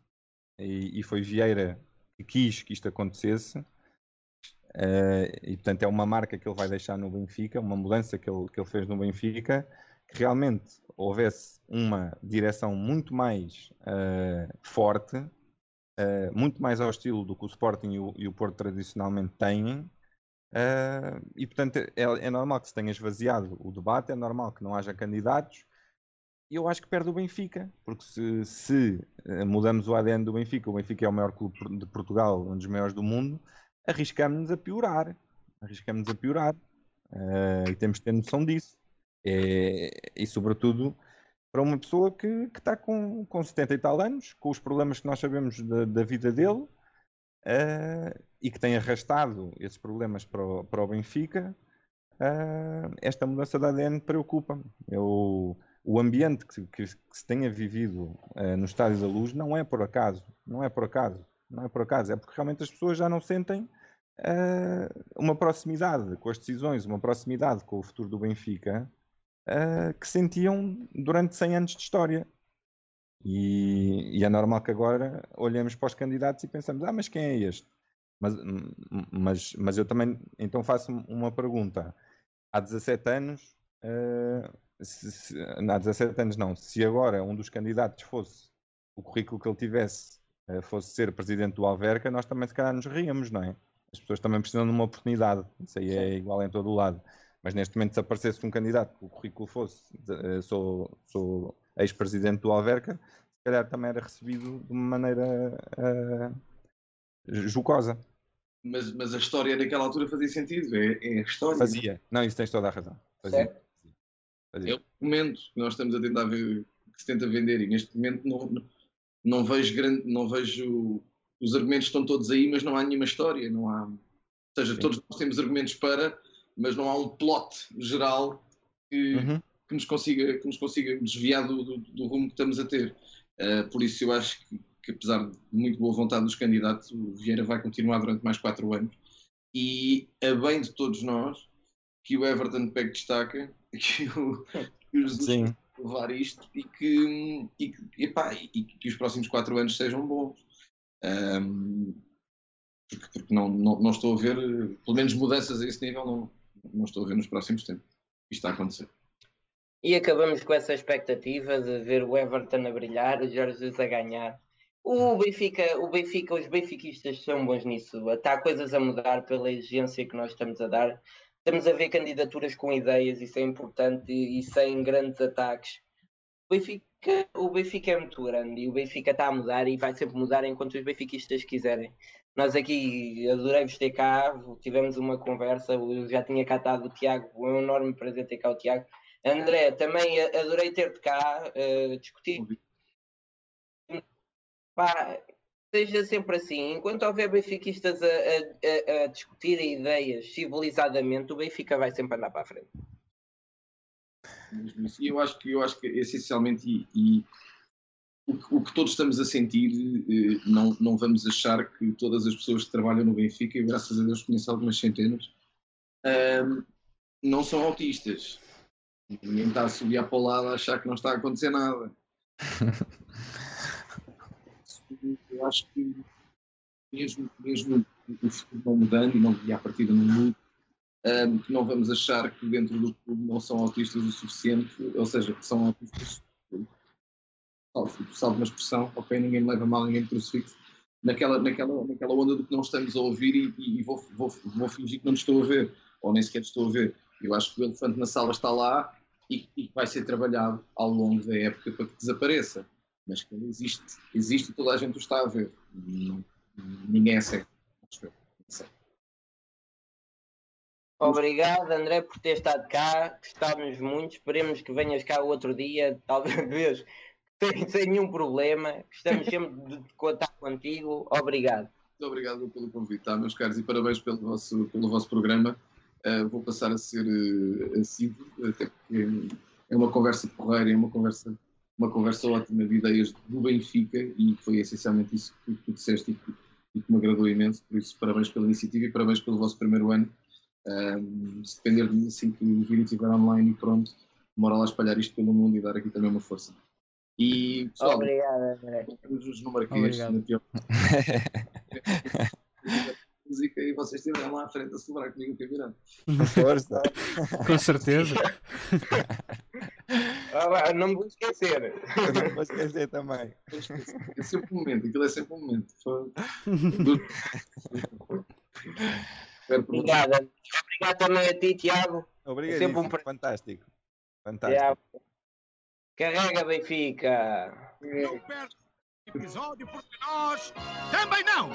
e, e, foi Vieira que quis que isto acontecesse Uh, e portanto é uma marca que ele vai deixar no Benfica, uma mudança que ele, que ele fez no Benfica, que realmente houvesse uma direção muito mais uh, forte, uh, muito mais ao estilo do que o Sporting e o, e o Porto tradicionalmente têm. e portanto é, é, normal que se tenha esvaziado o debate, é normal que não haja candidatos. Eu acho que perde o Benfica, porque se, se mudamos o ADN do Benfica, o Benfica é o maior clube de Portugal, um dos maiores do mundo, arriscamos-nos a piorar. Arriscamos a piorar. Uh, e temos que ter noção disso. É, e, sobretudo, para uma pessoa que, que está com, com 70 e tal anos, com os problemas que nós sabemos da, da vida dele, uh, e que tem arrastado esses problemas para o, para o Benfica, uh, esta mudança da ADN preocupa-me. O ambiente que, que, que, se tenha vivido no Estádio da Luz não é por acaso. Não é por acaso não é por acaso, é porque realmente as pessoas já não sentem uh, uma proximidade com as decisões, uma proximidade com o futuro do Benfica uh, que sentiam durante 100 anos de história. E, e, é normal que agora olhemos para os candidatos e pensamos: ah, mas quem é este? Mas, mas, mas eu também então faço uma pergunta. Há 17 anos, uh, se, se, há 17 anos não, se agora um dos candidatos fosse o currículo que ele tivesse fosse ser presidente do Alverca, nós também se calhar nos ríamos, não é? As pessoas também precisam de uma oportunidade, isso aí é igual em todo o lado. Mas neste momento, se aparecesse um candidato que o currículo fosse, eh, sou, sou ex-presidente do Alverca, se calhar também era recebido de uma maneira uh, jocosa. Mas, mas a história naquela altura fazia sentido, é, é história. Fazia, não, isso tens toda a razão. Fazia. Fazia. É o momento que nós estamos a tentar ver, que se tenta vender, e neste momento não, não vejo grande, não vejo os argumentos estão todos aí, mas não há nenhuma história, não há, ou seja, Sim. todos nós temos argumentos para, mas não há um plot geral que, uhum. que nos consiga que nos consiga desviar do, do, do rumo que estamos a ter. Uh, por isso eu acho que, que, apesar de muito boa vontade dos candidatos, o Vieira vai continuar durante mais quatro anos e a bem de todos nós que o Everton pegue destaca, que o, que o Jesus Sim levar isto e que, e, epá, e que os próximos quatro anos sejam bons. Um, porque, porque não, não, não, estou a ver, pelo menos mudanças a esse nível, não, não estou a ver nos próximos tempos. Isto está a acontecer. E acabamos com essa expectativa de ver o Everton a brilhar, o Jorge a ganhar. O Benfica, o Benfica, os benfiquistas são bons nisso. Está coisas a mudar pela exigência que nós estamos a dar estamos a ver candidaturas com ideias, isso é importante e, sem grandes ataques. O Benfica, o Benfica é muito grande e o Benfica está a mudar e vai sempre mudar enquanto os benfiquistas quiserem. Nós aqui adorei-vos ter cá, tivemos uma conversa, eu já tinha catado o Tiago, é um enorme prazer ter cá o Tiago. André, também adorei ter-te cá, uh, discutir. Pá, seja sempre assim. Enquanto houver benfiquistas a, a, a, discutir ideias civilizadamente, o Benfica vai sempre andar para a frente. E eu acho que, eu acho que essencialmente, e, e o, o, que todos estamos a sentir, eh, não, não vamos achar que todas as pessoas que trabalham no Benfica, e graças a Deus conheço algumas centenas, um, não são autistas. Ninguém está a subir a para o lado a achar que não está a acontecer nada. eu acho que mesmo, mesmo o não mudando e, não, e à partida não muda, um, que não vamos achar que dentro do clube não são autistas o suficiente, ou seja, que são autistas, salvo uma expressão, ok, ninguém me leva mal, ninguém me crucifixa, naquela, naquela, naquela onda do que não estamos a ouvir e, e vou, vou, vou fingir que não estou a ver, ou nem sequer estou a ver. Eu acho que o elefante na sala está lá e, e vai ser trabalhado ao longo da época para que desapareça. Mas que existe, existe e toda a gente o está a ver. Não, ninguém é cego. Obrigado, André, por ter estado cá. Gostávamos muito. Esperemos que venhas cá outro dia, talvez sem, sem nenhum problema. Gostamos sempre de contar contigo. Obrigado. Muito obrigado pelo convite, tá, meus caros, e parabéns pelo vosso, pelo vosso programa. Uh, vou passar a ser uh, assíduo, até porque é uma conversa porreira, é uma conversa, uma conversa ótima de ideias do Benfica e foi essencialmente isso que tu disseste e que, e que me agradou imenso. Por isso, parabéns pela iniciativa e parabéns pelo vosso primeiro ano. Um, se depender de mim, assim que o vídeo estiver online e pronto, demora lá a espalhar isto pelo mundo e dar aqui também uma força. E, pessoal, Obrigado, André. Temos os números música e vocês estiverem lá à frente a celebrar comigo o campeonato. Força! Com certeza. ah, não me vou esquecer. Não vou esquecer também. É sempre um momento, aquilo é sempre um momento. Obrigado. Obrigado também a ti, Tiago. Obrigado. É sempre um... Fantástico. Fantástico. Carrega, Benfica. Não perde episódio porque nós também não.